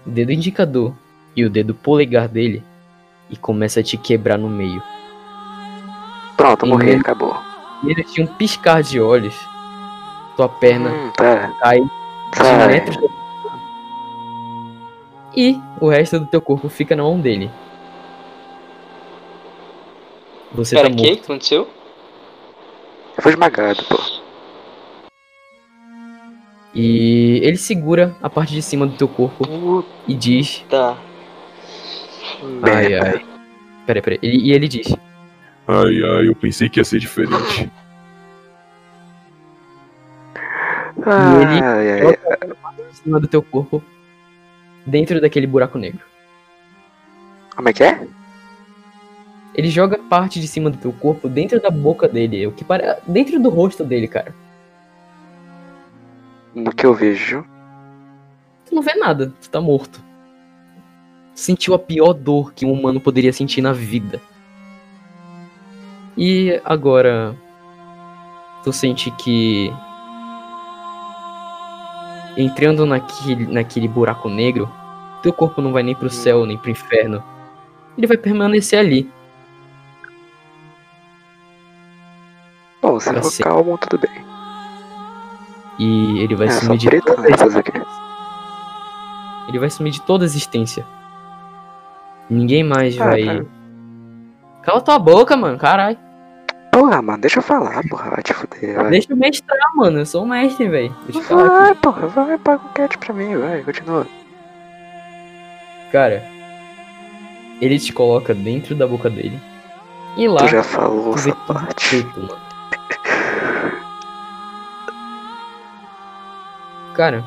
o dedo indicador e o dedo polegar dele e começa a te quebrar no meio. Pronto, morri, acabou. Ele tinha um piscar de olhos. Tua perna Hum, tá. cai Sai. metros. E o resto do teu corpo fica na mão dele. Você Pera, tá o que morto. aconteceu? Eu fui esmagado, pô. E ele segura a parte de cima do teu corpo e diz. Tá. Ai, ai. Peraí, peraí. Ele- e ele diz: Ai, ai, eu pensei que ia ser diferente. Ai, ai, ai. coloca a parte de cima do teu corpo dentro daquele buraco negro. Como é que é? Ele joga parte de cima do teu corpo dentro da boca dele. O que para... Dentro do rosto dele, cara. No que eu vejo. Tu não vê nada, tu tá morto. Sentiu a pior dor que um humano poderia sentir na vida. E agora. Tu sente que. Entrando naquele, naquele buraco negro, teu corpo não vai nem pro céu, nem pro inferno. Ele vai permanecer ali. Bom, se Pra for ser- calmo, tudo bem. E ele vai É, sumir de toda? Ele vai sumir de toda a existência. Ninguém mais Ah, vai. cara. Cala tua boca, mano, caralho. Porra, mano, deixa eu falar, porra. Vai te fuder, vai. Deixa eu mestrar, mano. Eu sou um mestre, velho. Vai, aqui. porra, vai, paga um cat pra mim, vai, continua. Cara, ele te coloca dentro da boca dele. E lá, Tu já falou essa tudo parte. mano. Cara,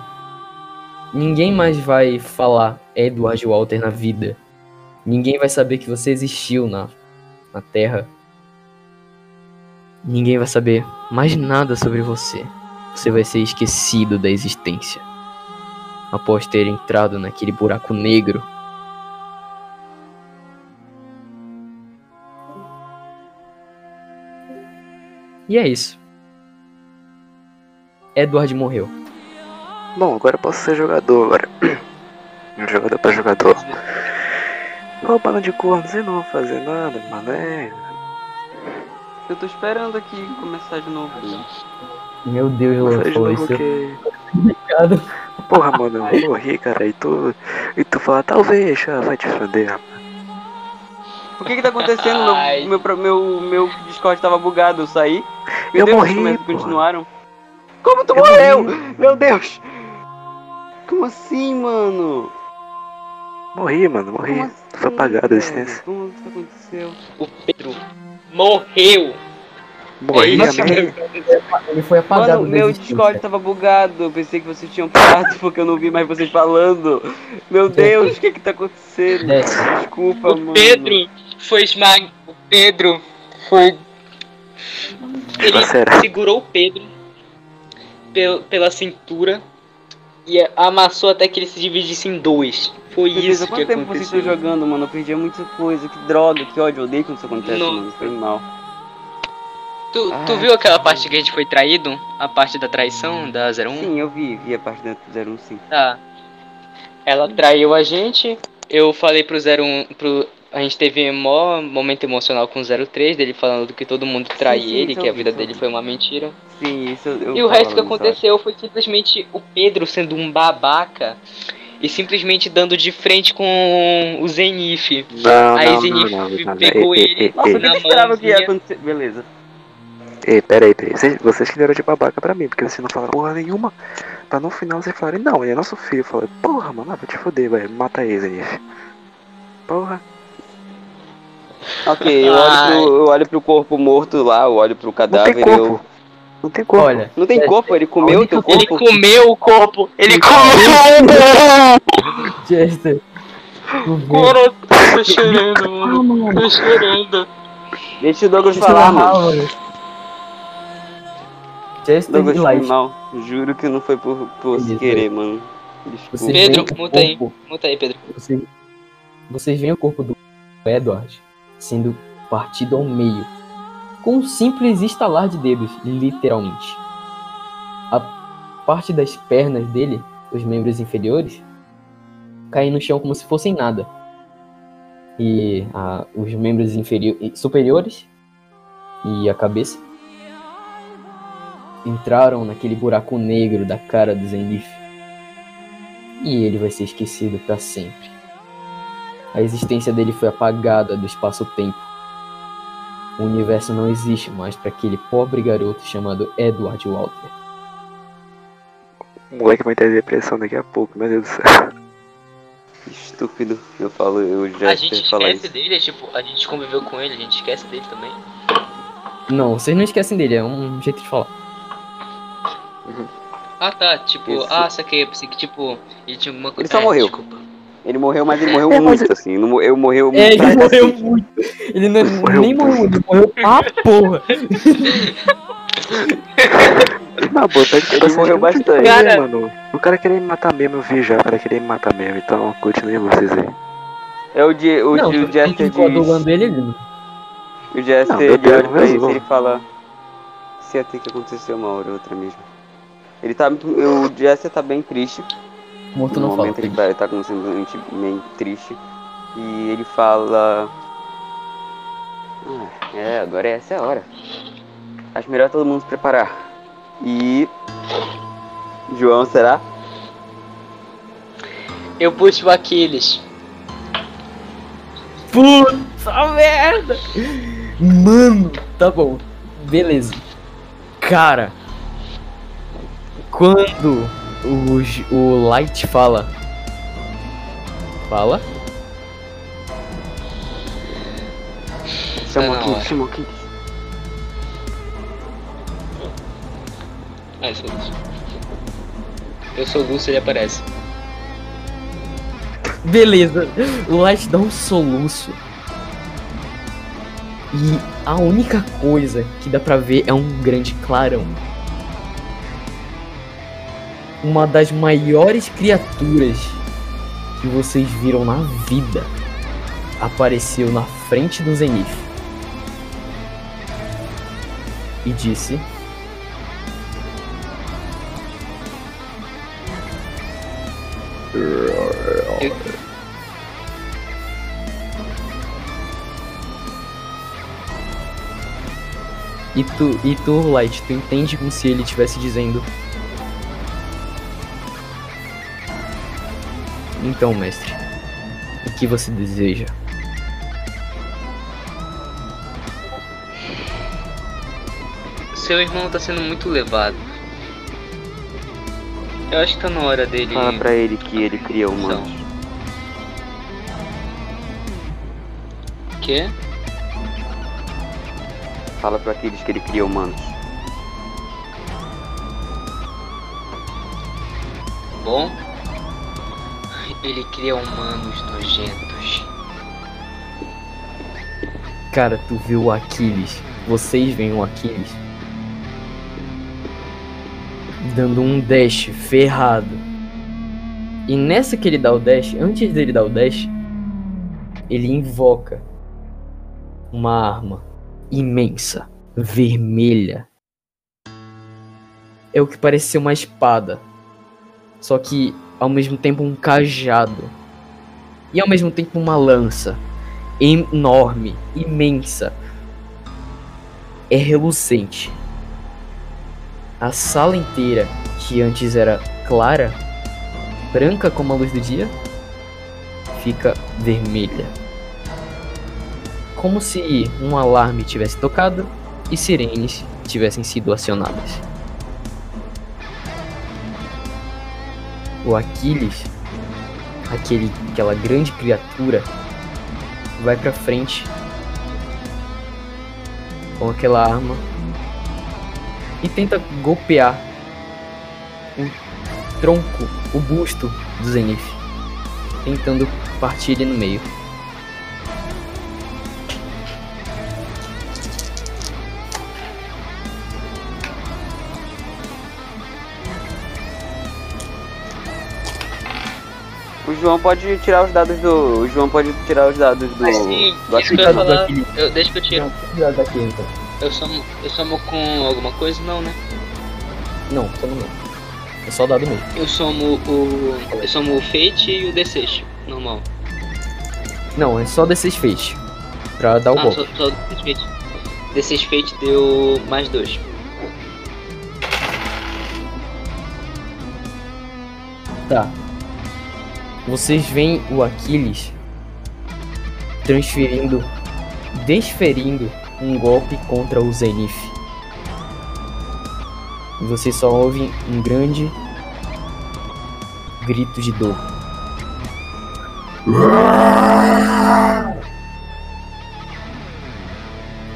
ninguém mais vai falar Edward Walter na vida. Ninguém vai saber que você existiu na, na Terra. Ninguém vai saber mais nada sobre você. Você vai ser esquecido da existência. Após ter entrado naquele buraco negro. E é isso. Edward morreu. Bom, agora eu posso ser jogador agora. *clears throat* Jogador pra jogador. Roubando de corno, vocês não vão fazer nada, mano. É. Eu tô esperando aqui começar de novo. Meu Deus, Vou Luan fazer de falou novo isso. que. Obrigado. Porra, mano, eu morri, cara. E tu. E tu fala, talvez, ah, vai te foder, rapaz. O que que tá acontecendo? Ai. Meu, meu, meu, meu Discord tava bugado, eu saí. Meu Eu Deus, morri, porra. continuaram. Como tu Eu morreu? morri. Meu Deus! Como assim, mano? Morri, mano, morri. Como assim, Foi apagado a existência. Como que aconteceu? O Pedro morreu. É amém. mesmo. Ele foi apagado Mano, meu. Discord tava bugado. Eu pensei que vocês tinham parado *laughs* porque eu não vi mais vocês falando. Meu Deus, o que que tá acontecendo? Desculpa, O mano. Pedro foi esmagado. O Pedro foi. Ele Será? segurou o Pedro pel- pela cintura e amassou até que ele se dividisse em dois. Foi Deus, isso há que quanto tempo vocês estão aconteceu. jogando, mano? Eu perdi muita coisa. Que droga, que ódio. Eu odeio quando isso acontece, Não. mano. Foi mal. Tu, tu viu aquela parte que a gente foi traído? A parte da traição da 01? Sim, eu vi. Vi a parte da 01, sim. Tá. Ela traiu a gente. Eu falei pro 01. Pro, a gente teve um maior momento emocional com o 03, dele falando que todo mundo trai Sim, sim, ele, que a vi, vida dele foi uma mentira. Sim, isso eu e o resto que aconteceu foi simplesmente o Pedro sendo um babaca e simplesmente dando de frente com o Zenith. Não, Aí não, Zenith não, não, não. pegou Ei, ele. ei, Nossa, ei, eu nem esperava que ia acontecer. Beleza. ei, peraí, peraí. Vocês, vocês que deram de babaca pra mim, porque vocês não falaram porra nenhuma. Pra no final vocês falarem, não, ele é nosso filho. Eu falei, porra, mano, ah, vai te foder, vai, mata ele, Zenith. Porra. Ok, eu olho, pro, eu olho pro corpo morto lá, eu olho pro Não cadáver tem e eu. Corpo. Não tem corpo. Olha, Não tem É, corpo, ele comeu o teu Ele corpo. comeu o corpo! Ele comeu o Chester. Tu vê. corpo! Tô chorando, mano. Tô chorando. Deixa o Douglas Deixa falar, narrar, mano. Chester Douglas foi mal. Juro que não foi por, por se querer, mano. Desculpa. Pedro, muta aí. corpo- Muta aí, Pedro. Você, vocês veem o corpo do Edward sendo partido ao meio, com um simples estalar de dedos, literalmente. A parte das pernas dele, os membros inferiores, caem no chão como se fossem nada. E ah, os membros superiores e a cabeça entraram naquele buraco negro da cara do Zenith. E ele vai ser esquecido para sempre. A existência dele foi apagada do espaço-tempo. O universo não existe mais para aquele pobre garoto chamado Edward Walter. O moleque vai ter depressão daqui a pouco, meu Deus do céu. *laughs* Estúpido. Eu falo, eu já A gente esquece isso. dele, tipo, a gente conviveu com ele, a gente esquece dele também. Não, vocês não esquecem dele, é um jeito de falar. Ah tá, tipo, Isso. ah, saquei, eu pensei que tipo, ele tinha alguma coisa. Ele só É, morreu. desculpa. Ele morreu, mas ele morreu É, mas- muito, assim. Não, eu morreu É, ele morreu cacete. muito. Ele não, Morreu nem morreu, ele morreu pra porra. *laughs* Na boa, tá que Ele morreu bastante. Cara- mano. O cara queria me matar mesmo, eu vi já, o cara queria me matar mesmo, então continuem vocês aí. É o, de, o, não, o Jester diz. ele, ele O Jester Deus, olha pra isso e ele fala. Se até que aconteceu uma hora ou outra mesmo. Ele tá muito. O Jester tá bem triste. Morto no não fala. momento ele tá, ele tá com um semblante bem triste. E ele fala. "Ah, é, agora essa é a hora. Acho melhor todo mundo se preparar. E. João, será? Eu puxo o Aquiles. Puta merda! Mano, tá bom. Beleza. Cara, quando o, o Light fala. Fala? Chama na aqui, chama aqui. Ah, eu sou Lúcio. Eu sou Lúcio, ele aparece. Beleza. O Light dá um soluço. E a única coisa que dá pra ver é um grande clarão. Uma das maiores criaturas que vocês viram na vida apareceu na frente do Zenith. E disse: E tu, e tu, Light, tu entende como se ele estivesse dizendo. Então, mestre, o que você deseja? Seu irmão tá sendo muito levado. Eu acho que tá na hora dele. Fala pra ele que ele cria Então. humanos. Quê? Fala pra aqueles que ele cria humanos. Bom, ele cria humanos nojentos. Cara, tu viu o Aquiles? Vocês veem o Aquiles? Dando um dash ferrado. E nessa que ele dá o dash, antes dele dar o dash, ele invoca uma arma imensa, vermelha. É o que parece ser uma espada. Só que ao mesmo tempo um cajado. E ao mesmo tempo uma lança enorme, imensa. É reluzente. A sala inteira, que antes era clara, branca como a luz do dia, fica vermelha. Como se um alarme tivesse tocado e sirenes tivessem sido acionadas. O Aquiles, aquele, aquela grande criatura, vai pra frente com aquela arma e tenta golpear o tronco, o busto do Zenith, tentando partir ele no meio. João pode tirar os dados do. O João pode tirar os dados do. Mas sim, do isso que eu ia falar. Eu, deixa que eu tiro. Não, cuidado daqui então. Eu somo, eu somo com alguma coisa? Não, né? Não, só não. É só dado mesmo. Eu somo o. Eu somo o Fate e o D6. Normal. Não, é só D6 feixe. Pra dar o ah, golpe. só, só D6 Fate. D6 Fate deu mais dois. Tá. Vocês veem o Aquiles transferindo, desferindo um golpe contra o Zenith. E vocês só ouvem um grande grito de dor.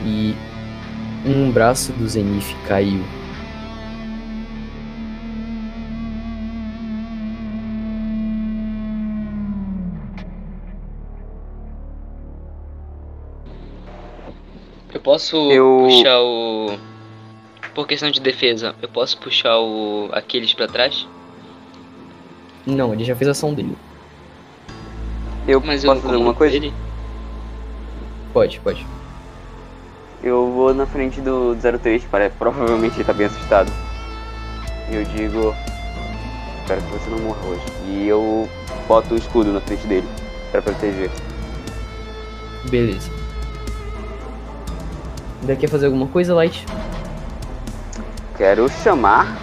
E um braço do Zenith caiu. Posso Eu- puxar o. Por questão de defesa, eu posso puxar o Aquiles pra trás? Não, ele já fez a ação dele. Eu Mas eu posso fazer alguma coisa? ele- Pode, pode. Eu vou na frente do 03, para provavelmente ele tá bem assustado. E eu digo. Espero que você não morra hoje. E eu boto o escudo na frente dele. Pra proteger. Beleza. Ainda quer fazer alguma coisa, Light? Quero chamar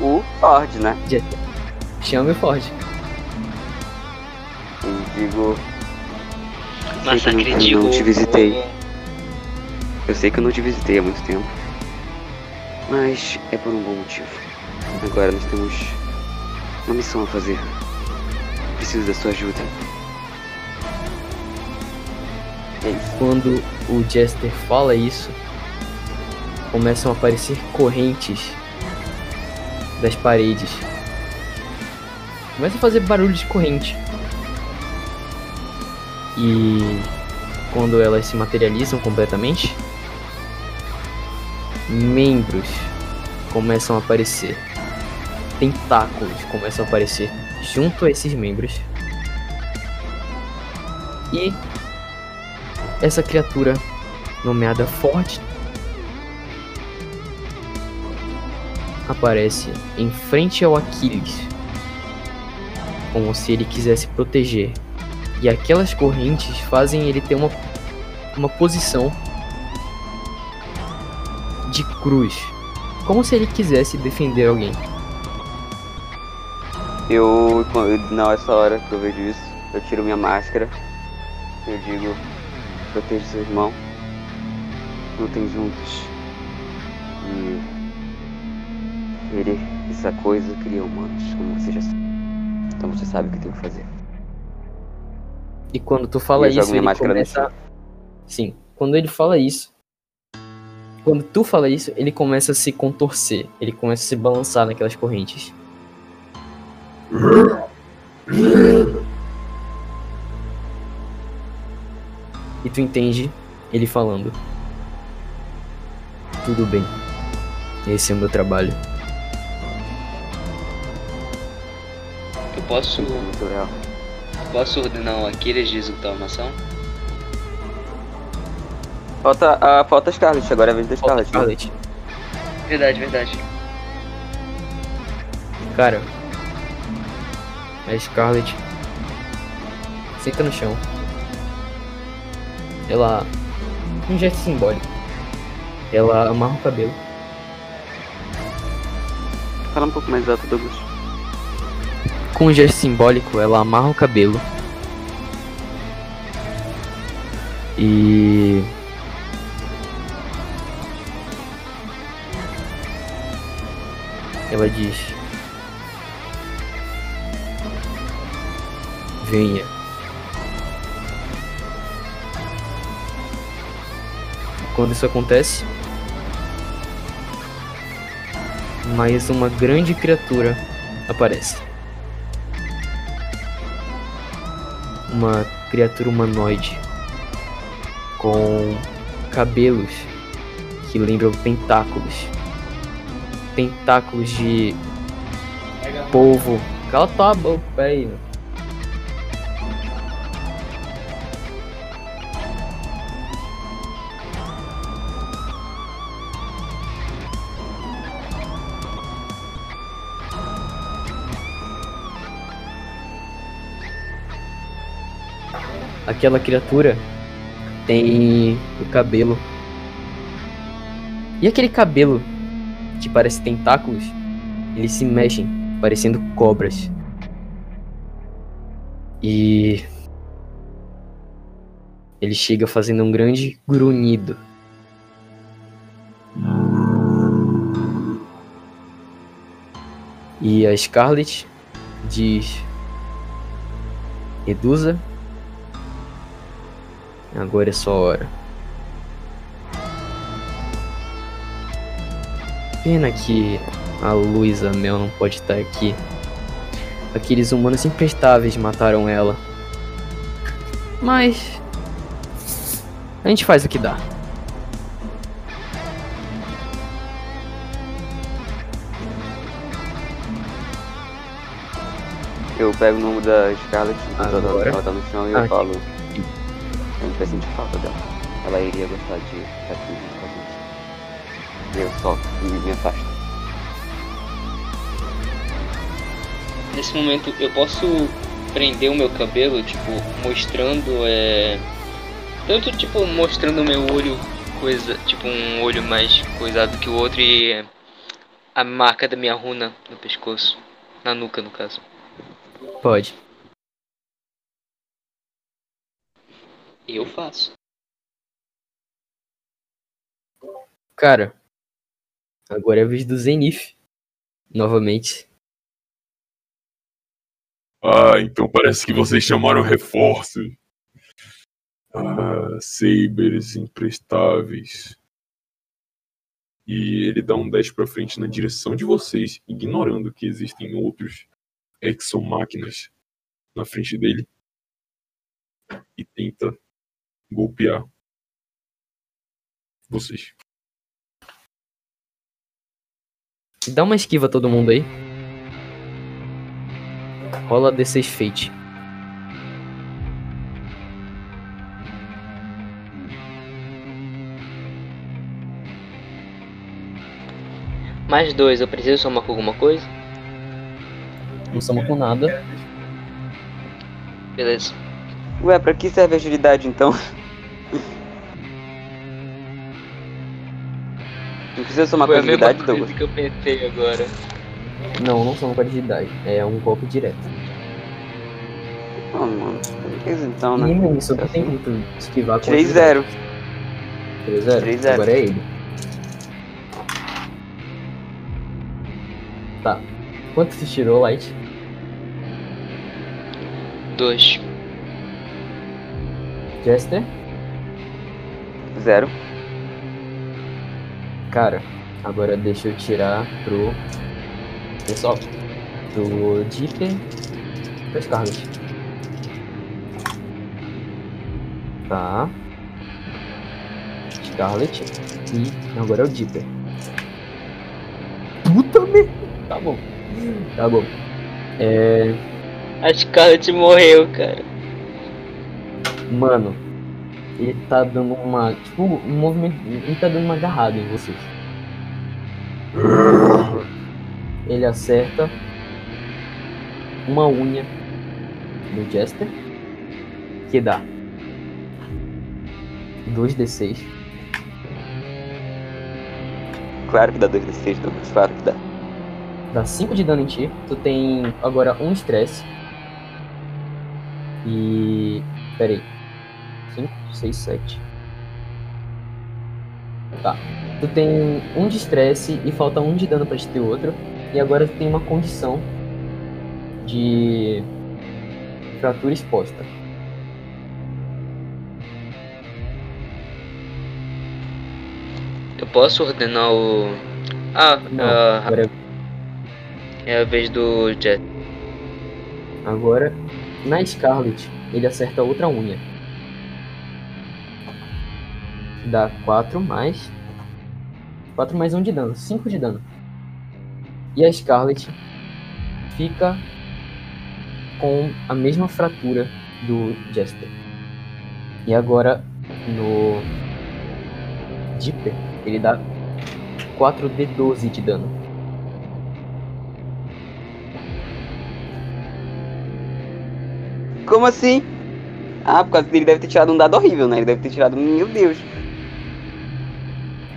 o Ford, né? Chame o Ford. E digo. Que eu não, eu não te visitei. Eu sei que eu não te visitei há muito tempo. Mas é por um bom motivo. Agora nós temos uma missão a fazer. Preciso da sua ajuda. É isso. Quando o Jester fala isso, começam a aparecer correntes das paredes. Começa a fazer barulho de corrente. E quando elas se materializam completamente, membros começam a aparecer. Tentáculos começam a aparecer junto a esses membros. E essa criatura nomeada Forte aparece em frente ao Aquiles, como se ele quisesse proteger. E aquelas correntes fazem ele ter uma, uma posição de cruz, como se ele quisesse defender alguém. Eu, quando- nessa hora que eu vejo isso, eu tiro minha máscara. Eu digo, proteja seu irmão. Lutem juntos. Ele, essa coisa, cria humanos, como você já sabe. Então você sabe o que tem que fazer. E quando tu fala isso, ele começa. Sim, quando ele fala isso. Quando tu fala isso, ele começa a se contorcer. Ele começa a se balançar naquelas correntes. E tu entende ele falando. Tudo bem. Esse é o meu trabalho. Posso, Muito real. posso ordenar o Aquiles de executar uma ação? Falta, a, falta Scarlet, agora é a vez da Scarlet. né? Scarlet. Verdade, verdade. Cara, a Scarlet senta no chão. Ela. Um gesto simbólico. Ela amarra o cabelo. Fala um pouco mais alto, Douglas. Com um gesto simbólico, ela amarra o cabelo. E. Ela diz: Venha. Quando isso acontece, mais uma grande criatura aparece. Uma criatura humanoide com cabelos que lembram tentáculos. Tentáculos de polvo. Cala tua boca aí. Aquela criatura tem o cabelo. E aquele cabelo que parece tentáculos, eles se mexem, parecendo cobras. E ele chega fazendo um grande grunhido. E a Scarlet diz: Reduza. Agora é sua hora. Pena que a Luísa Mel não pode estar aqui. Aqueles humanos imprestáveis mataram ela. Mas. A gente faz o que dá. Eu pego o número da Scarlett, ela, tá no chão, e eu falo. A gente vai sentir falta dela. Ela iria gostar de estar aqui junto com a gente. E eu só me, me afasto. Nesse momento eu posso prender o meu cabelo, tipo, mostrando é. Tanto tipo mostrando o meu olho coisa, tipo um olho mais coisado que o outro e a marca da minha runa no pescoço. Na nuca no caso. Pode. Eu faço. Cara, agora é a vez do Zenith. Novamente. Ah, então parece que vocês chamaram reforços. Ah, Sabers imprestáveis. E ele dá um 10 pra frente na direção de vocês, ignorando que existem outros exomáquinas na frente dele. E tenta golpear vocês. Dá uma esquiva a todo mundo aí. Rola D6 Fate. Mais dois, eu preciso somar com alguma coisa? Não soma com nada. Beleza. Ué, pra que serve a agilidade então? Não precisa somar com Foi a mesma agilidade, coisa Douglas? que eu pensei agora. Não, não soma com agilidade. É um golpe direto. Não, mano. Beleza então, né? Nem isso, não tem muito esquivar com Tirei agilidade. zero. 3-0? Três zero. Agora é ele. Tá. Quanto você tirou, Light? Dois. Jester? Zero. Cara, agora deixa eu tirar pro. Pessoal. Do Dipper pra Scarlet. Tá. Scarlet. E agora é o Dipper. Puta merda! Tá bom. Tá bom. É. A Scarlet morreu, cara. Mano, ele tá dando uma. Tipo, um movimento. Ele tá dando uma agarrada em vocês. Ele acerta uma unha no Jester. Que dá 2d6. Claro que dá 2d6, Douglas. Claro que dá. Dá 5 de dano em ti. Tu tem agora um estresse. E. Pera aí. 5, 6, 7. Tá. Tu tem um de estresse e falta um de dano pra te ter outro. E agora tu tem uma condição de fratura exposta. Eu posso ordenar o. Ah, Não, ah, agora, é a vez do Jet. agora na Scarlet ele acerta outra unha. Dá 4 mais. 4 mais 1 de dano. 5 de dano. E a Scarlet fica com a mesma fratura do Jester. E agora no Dipper ele dá 4d12 de dano. Como assim? Ah, por causa dele deve ter tirado um dado horrível, né? Ele deve ter tirado. Meu Deus.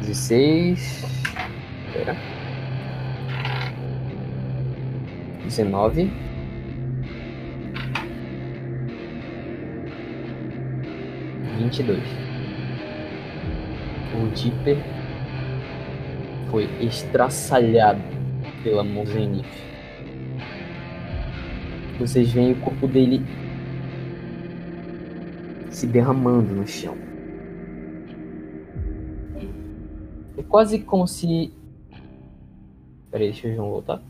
16. Pera. 19. Vinte e dois. O Dipper foi estraçalhado pela mão. Vocês veem o corpo dele se derramando no chão. Quase como se. Peraí, deixa João voltar.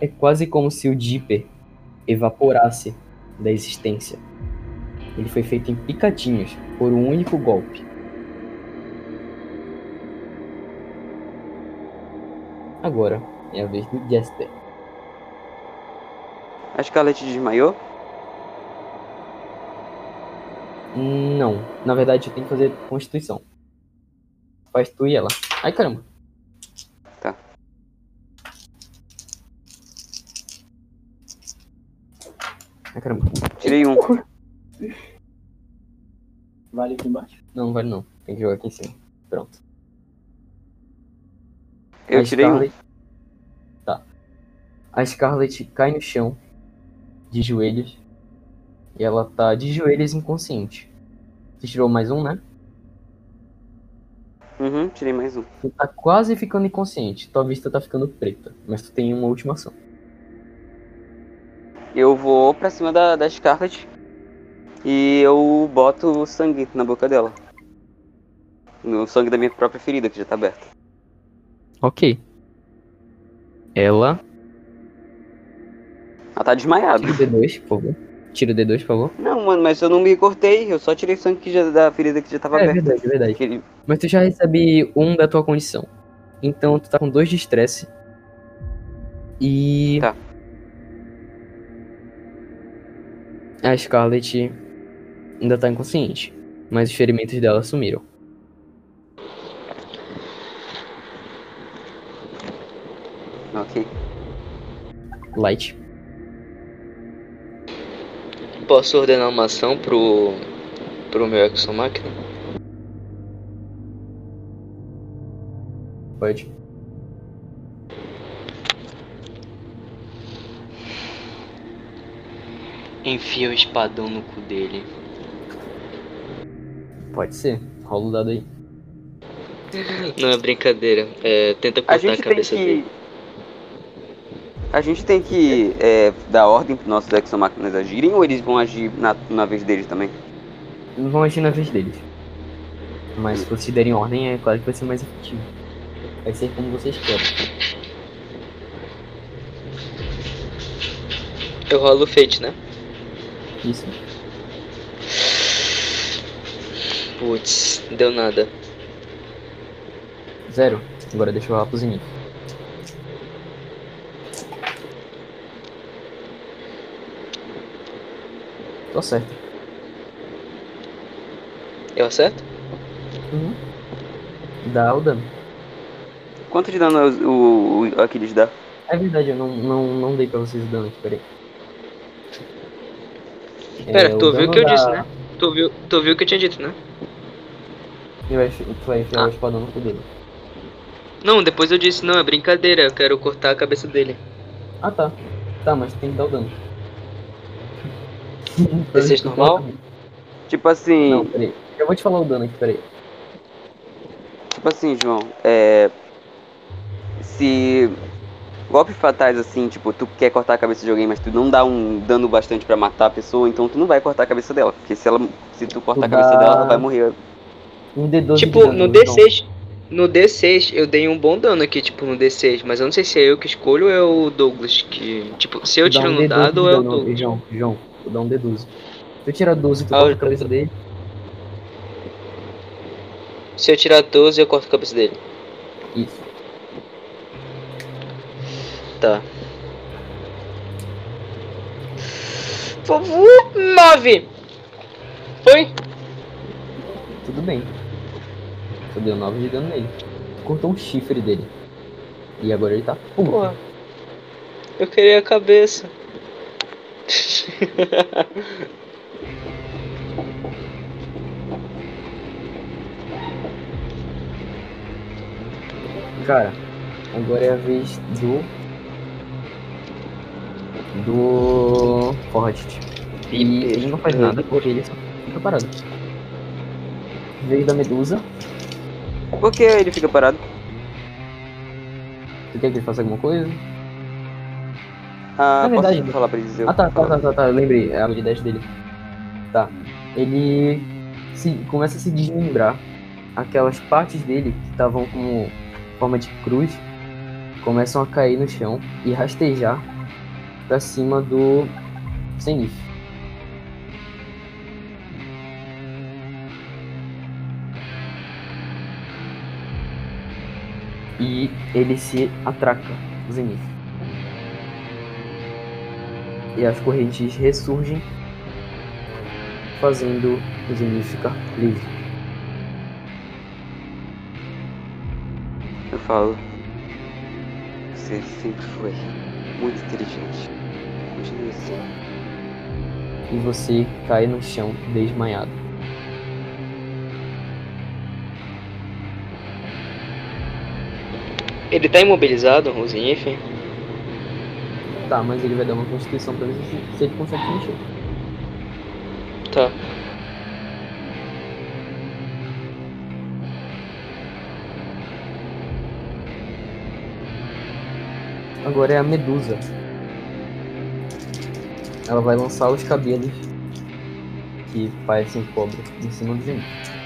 É quase como se o Dipper evaporasse da existência. Ele foi feito em picadinhos por um único golpe. Agora é a vez do Jester. A Scarlet desmaiou? Não, na verdade eu tenho que fazer constituição. Faz tu e ela. Ai caramba. Tá. Ai caramba. Tirei um. Vale aqui embaixo. Não, vale não. Tem que jogar aqui em cima. Pronto. Eu A tirei um. Scarlet- Tá. A Scarlet cai no chão, de joelhos, e ela tá de joelhos inconsciente. Você tirou mais um, né? Uhum, tirei mais um. Tu tá quase ficando inconsciente. Tua vista tá ficando preta, mas tu tem uma última ação. Eu vou pra cima da, da Scarlet e eu boto o sangue na boca dela. No sangue da minha própria ferida, que já tá aberta. Ok. Ela. Ela tá desmaiada. Tira o D2, por favor. Tira o D2, por favor. Não, mano, mas eu não me cortei, eu só tirei sangue que já, da ferida que já tava É aberta. verdade, é verdade. Aquele- Mas tu já recebe um da tua condição. Então tu tá com dois de estresse. E. Tá. A Scarlet ainda tá inconsciente. Mas os ferimentos dela sumiram. Ok. Light. Posso ordenar uma ação pro. pro meu Exomáquina? Pode. Enfia o espadão no cu dele. Pode ser. Rola o dado aí. Não é brincadeira. É, tenta A cortar a, tem cabeça dele. A gente tem que é, dar ordem pros nossos exomáquinas agirem ou eles vão agir na, na vez deles também? Vão agir na vez deles. Mas se vocês derem ordem, é claro que vai ser mais efetivo. Vai ser como vocês querem. Eu rolo o Fate, né? Isso. Putz, deu nada. Zero. Agora deixa eu rolar pro Zenith. Tô certo. Eu acerto? Uhum. Dá o dano. Quanto de dano o, o, o Aquiles dá? É verdade, eu não, não, não dei pra vocês o dano aqui, peraí. É, Pera, tu o ouviu o que eu da- disse, né? Tu ouviu, tu ouviu o que eu tinha dito, né? Tu vai, tu vai enfiar Ah. o espadão no cu dele. Não, depois eu disse, não, é brincadeira, eu quero cortar a cabeça dele. Ah tá. Tá, mas tem que dar o dano. D6 normal? Tipo assim. Não, peraí. Eu vou te falar o dano aqui, peraí. Tipo assim, João, é. Se. Golpes fatais assim, tipo, tu quer cortar a cabeça de alguém, mas tu não dá um dano bastante pra matar a pessoa, então tu não vai cortar a cabeça dela. Porque se ela. Se tu cortar a cabeça dá- dela, ela vai morrer. Um D12 de Tipo, dano, no então. D6. No D6 eu dei um bom dano aqui, tipo, no D6, mas eu não sei se é eu que escolho ou é o Douglas que. Tipo, se eu tiro um no D12 dado ou é o Douglas. João, João, tu dá um D12. Se eu tirar 12, tu Ah, corta eu- a cabeça dele. Se eu tirar 12, eu corto a cabeça dele. Isso. Tá. Favor, 9! Foi? tudo bem. Tu deu 9 de dano nele. Cortou um chifre dele. E agora ele tá puto. Eu queria a cabeça. *laughs* Cara, agora é a vez do. Do. Forrest. E ele não faz nada porque ele só fica parado. Vez da Medusa. Por que ele fica parado? Você quer que ele faça alguma coisa? Ah, Na verdade- posso falar pra ele dizer Ah tá, tá, tá, tá, tá, lembrei, é a habilidade dele. Tá. Ele se, começa a se desmembrar. Aquelas partes dele que estavam como forma de cruz começam a cair no chão e rastejar pra cima do Zenith. E ele se atraca, o Zenith. E as correntes ressurgem, fazendo o Zenith ficar livre. Eu falo. Você sempre foi muito inteligente. Continue assim. E você cai no chão desmaiado. Ele tá imobilizado, o Zenith? Tá, mas ele vai dar uma constituição pra ver se, se ele consegue se mexer. Tá. Agora é a Medusa. Ela vai lançar os cabelos que parecem cobra em cima do Zenith.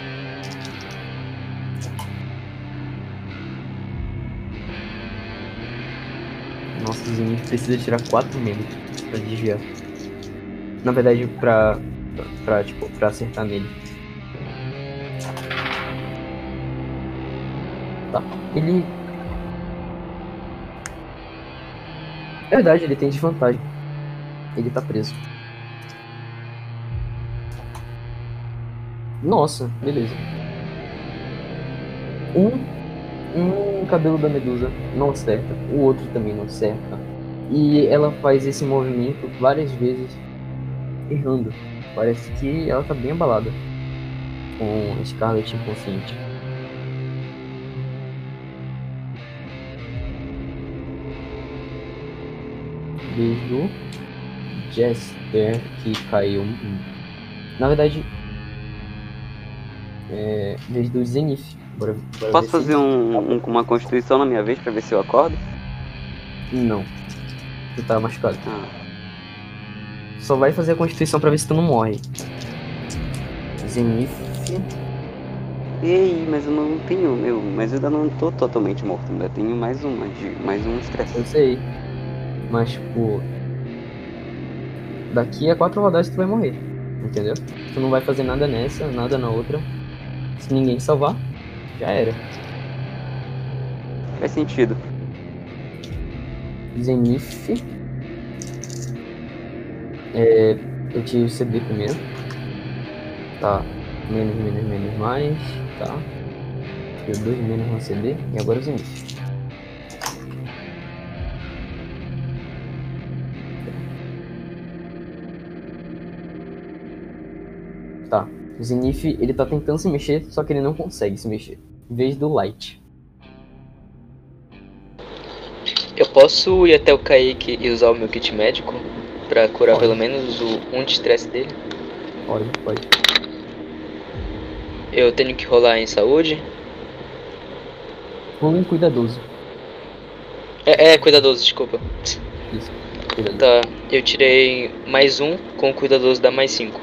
Precisa tirar 4 medos pra desviar. Na verdade, pra, pra, tipo, pra acertar nele. Tá. Ele. Verdade, ele tem desvantagem. Ele tá preso. Nossa, beleza. Um um cabelo da medusa não acerta, o outro também não acerta. E ela faz esse movimento várias vezes, errando. Parece que ela tá bem abalada com Scarlet inconsciente. Desde o Jester que caiu. Na verdade, é, desde o Zenith. Bora, bora Posso fazer um, um- uma constituição na minha vez pra ver se eu acordo? Não. Tu tá machucado. Ah, Só vai fazer a constituição pra ver se tu não morre. Zenith. ei, mas eu não tenho, meu, mas eu ainda não tô totalmente morto, ainda tenho mais uma, de, mais um estresse. Eu sei. Mas, tipo. Daqui a quatro rodadas tu vai morrer. Entendeu? Tu não vai fazer nada nessa, nada na outra. Se ninguém te salvar, já era. Faz sentido. Zenith. É, eu tiro o CD primeiro. Tá. Menos, menos, menos, mais. Tá. Tiro dois menos no CD. E agora o Zenith. O Zenith, ele tá tentando se mexer, só que ele não consegue se mexer. Em vez do Light. Eu posso ir até o Kaique e usar o meu kit médico pra curar Pode. pelo menos o um de estresse dele? Pode, pode. Eu tenho que rolar em saúde? Rola um cuidadoso. É, é cuidadoso, desculpa. Isso. Cuidadoso. Tá, eu tirei mais um, com o cuidadoso dá mais cinco.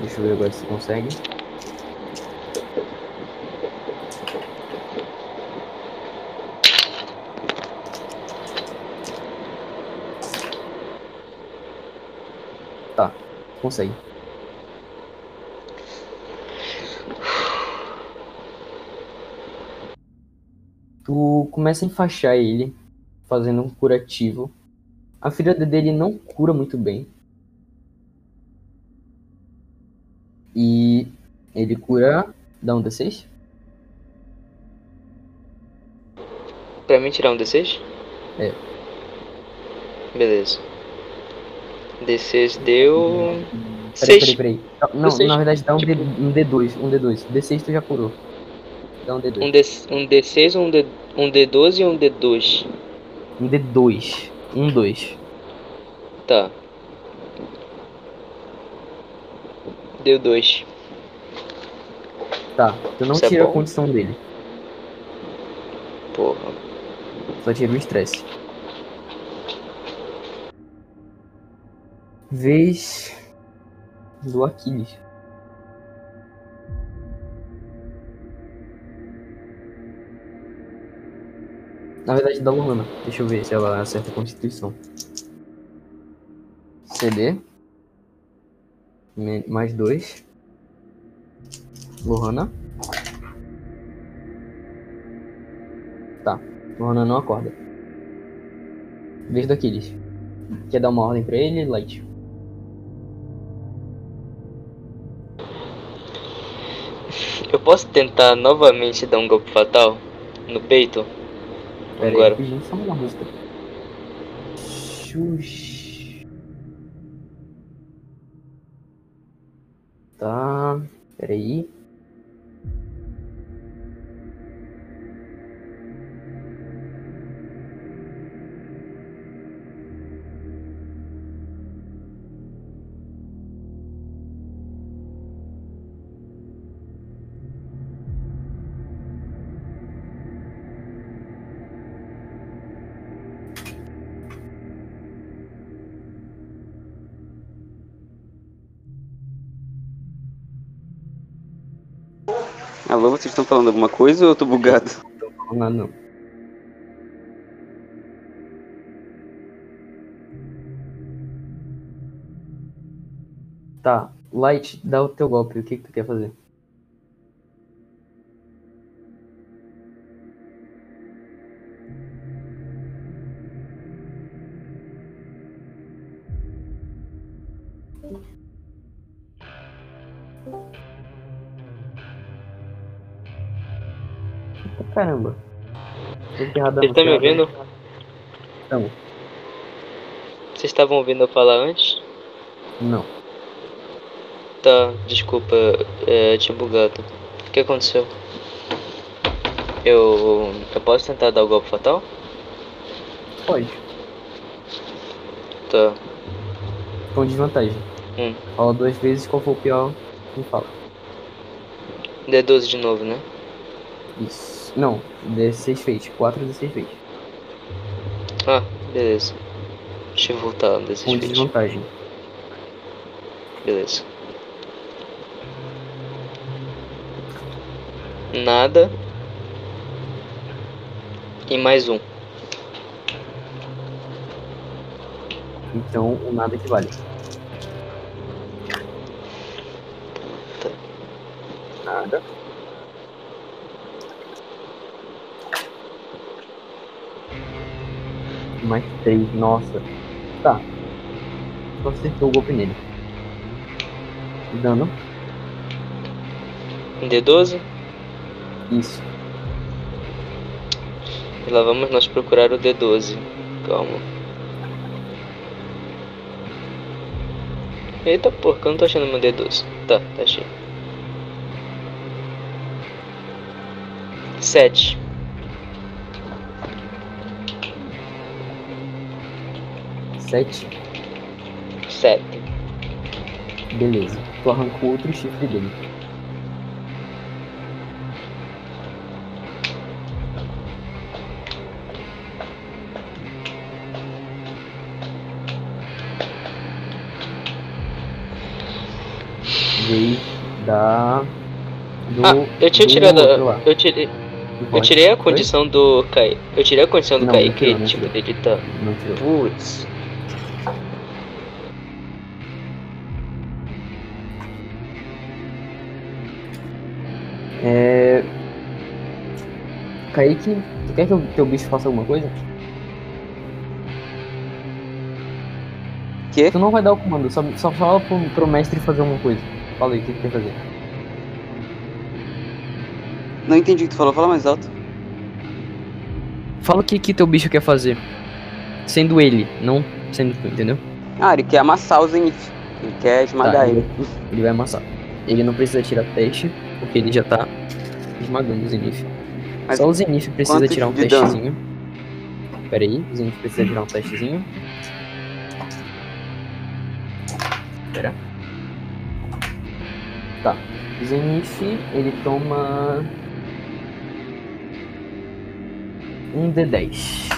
Deixa eu ver agora se consegue. Tá, consegue. Tu começa a enfaixar ele, fazendo um curativo. A ferida dele não cura muito bem. E ele cura. Dá um D6? Pra mim tirar um D6? É. Beleza. D6 deu. Peraí, 6. peraí, peraí. Não, D6, na verdade dá um, tipo- D, um D2. Um D2. D6 tu já curou. Dá um D2. Um, D, um D6, um, D, um D12 e um D2. Um D2. Um 2. Tá. Deu 2. Tá. Tu não Isso é tira a bom. condição dele. Porra. Só tira o estresse. Vez do Aquiles. Na verdade, da Lohana. Deixa eu ver se ela acerta a Constituição. CD. Mais dois. Lohana. Tá. Lohana não acorda. Vez do Aquiles. Quer dar uma ordem pra ele, Light? Eu posso tentar novamente dar um golpe fatal no peito? Pera aí, Agora. rapidinho, só uma música. Xuxa. Tá. Pera Alô, vocês estão falando alguma coisa ou eu tô bugado? Não, nada não. Tá. Light, dá o teu golpe. O que, que tu quer fazer? Caramba. Ferrado Ele tá me ouvindo? Não. Vocês estavam ouvindo eu falar antes? Não. Tá, desculpa, é, tinha bugado. O que aconteceu? Eu. Eu posso tentar dar o golpe fatal? Pode. Tá. Com desvantagem. Hum. Fala duas vezes qual for o pior. Não fala. D12 de novo, né? Isso. Não. D6 fez. 4 D6 fez. Ah, beleza. Deixa eu voltar desses Com vídeos. desvantagem. Beleza. Nada. E mais um. Então o nada equivale. Nada. Mais três, nossa. Tá. Só acertou o golpe nele. Dano. Um D12. Isso. E lá vamos nós procurar o D12. Calma. Eita porra, que eu não tô achando meu D12. Tá, tá achei. Sete. Sete. Sete. Beleza. Tu arrancou outro chifre dele. Vez da. Do, Ah, eu tinha do tirado. Eu tirei. Eu tirei a Foi? condição do Kai. Eu tirei a condição do Não, Kai não que tirou, não tipo tirou. dele tá. Putz. É. Kaique, tu quer que o teu bicho faça alguma coisa? Quê? Tu não vai dar o comando, só, só fala pro, pro mestre fazer alguma coisa. Fala aí, o que que quer fazer? Não entendi o que tu falou, fala mais alto. Fala o que que teu bicho quer fazer. Sendo ele, não sendo tu, entendeu? Ah, ele quer amassar o Zenith. Ele quer esmagar Tá, ele. *laughs* Ele vai amassar. Ele não precisa tirar teste, porque ele já tá esmagando o Zenith. Mas Só o Zenith precisa tirar um dano? testezinho. Pera aí, o Zenith precisa tirar um testezinho. Pera. Tá. O Zenith, ele toma. Um D10.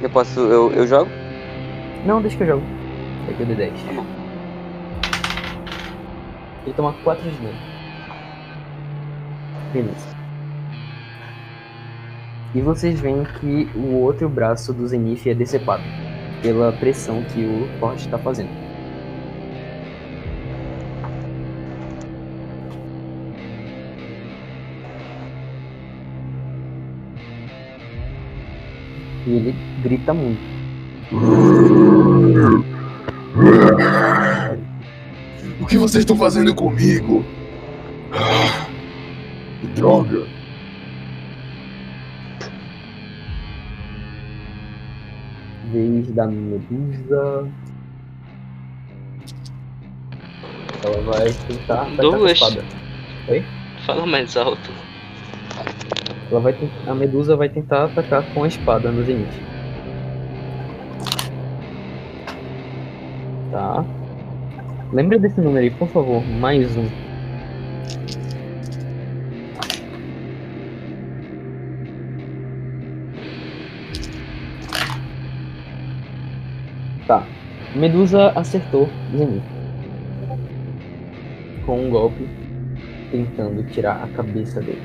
Eu posso. Eu, eu jogo? Não, deixa que eu jogo. Aqui é o D10. Tá bom. Ele toma 4 de dano. Beleza. E vocês veem que o outro braço do Zenith é decepado pela pressão que o Forte está fazendo. E ele grita muito. O que vocês estão fazendo comigo? Ah, que droga! Vez da Medusa. Ela vai tentar atacar com a Douglas. espada. Fala mais alto. Ela vai a Medusa vai tentar atacar com a espada no Zenith. Tá. Lembra desse número aí, por favor. Mais um. Tá. Medusa acertou Zenith. Com um golpe, tentando tirar a cabeça dele.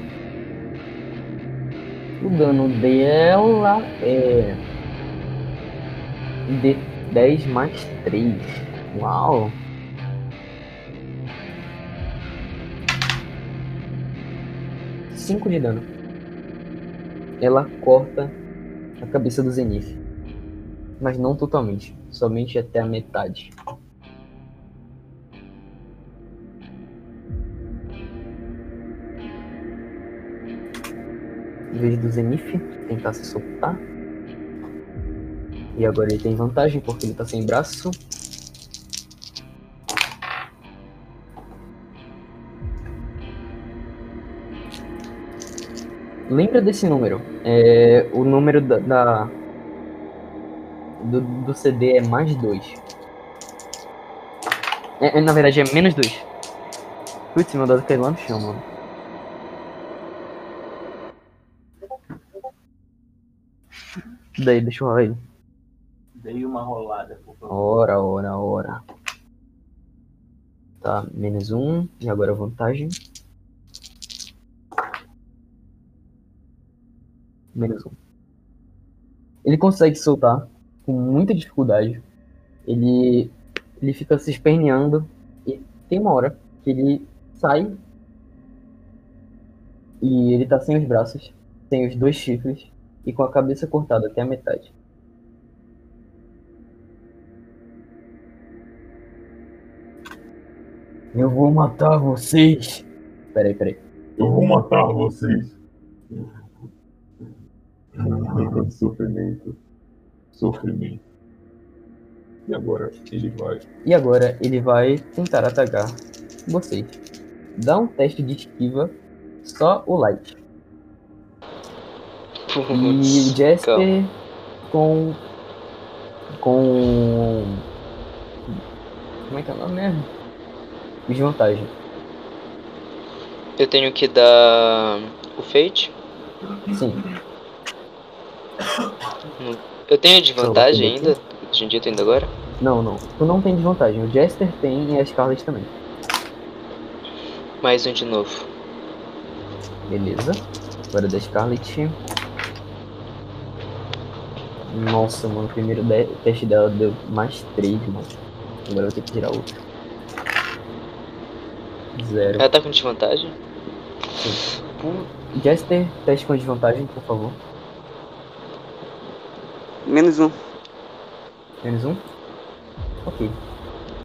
O dano dela é. De 10 mais 3. Uau! Cinco de dano. Ela corta a cabeça do Zenith. Mas não totalmente. Somente até a metade. Em vez do Zenith tentar se soltar. E agora ele tem vantagem porque ele tá sem braço. Lembra desse número? É, o número da, da- do, do CD é mais 2. É, é, na verdade é menos 2. Putz, meu dado caiu lá no chão, mano. Daí, deixa eu rolar ele. Dei uma rolada, por favor. Ora, ora, ora. Tá, menos um. E agora vantagem. Menos um. Ele consegue soltar com muita dificuldade. Ele, ele fica se esperneando. E tem uma hora que ele sai. E ele tá sem os braços, sem os dois chifres e com a cabeça cortada até a metade. Eu vou matar vocês. Peraí, peraí. Eu vou matar vocês. Sofrimento. Sofrimento. E agora ele vai. E agora ele vai tentar atacar vocês. Dá um teste de esquiva, só o light. E Jasper calma. com. Com. Como é que é o nome mesmo? Desvantagem. Eu tenho que dar o Fate. Sim. Eu tenho desvantagem Então, ainda? Tinha dito ainda agora? Não, não. Tu não tem desvantagem. O Jester tem e a Scarlet também. Mais um de novo. Beleza. Agora da Scarlet. Nossa, mano, o primeiro de- teste dela deu mais 3, mano. Agora eu vou ter que tirar outro. Zero. Ela tá com desvantagem? Jester, teste com desvantagem, por favor. Menos um. Menos um. Ok.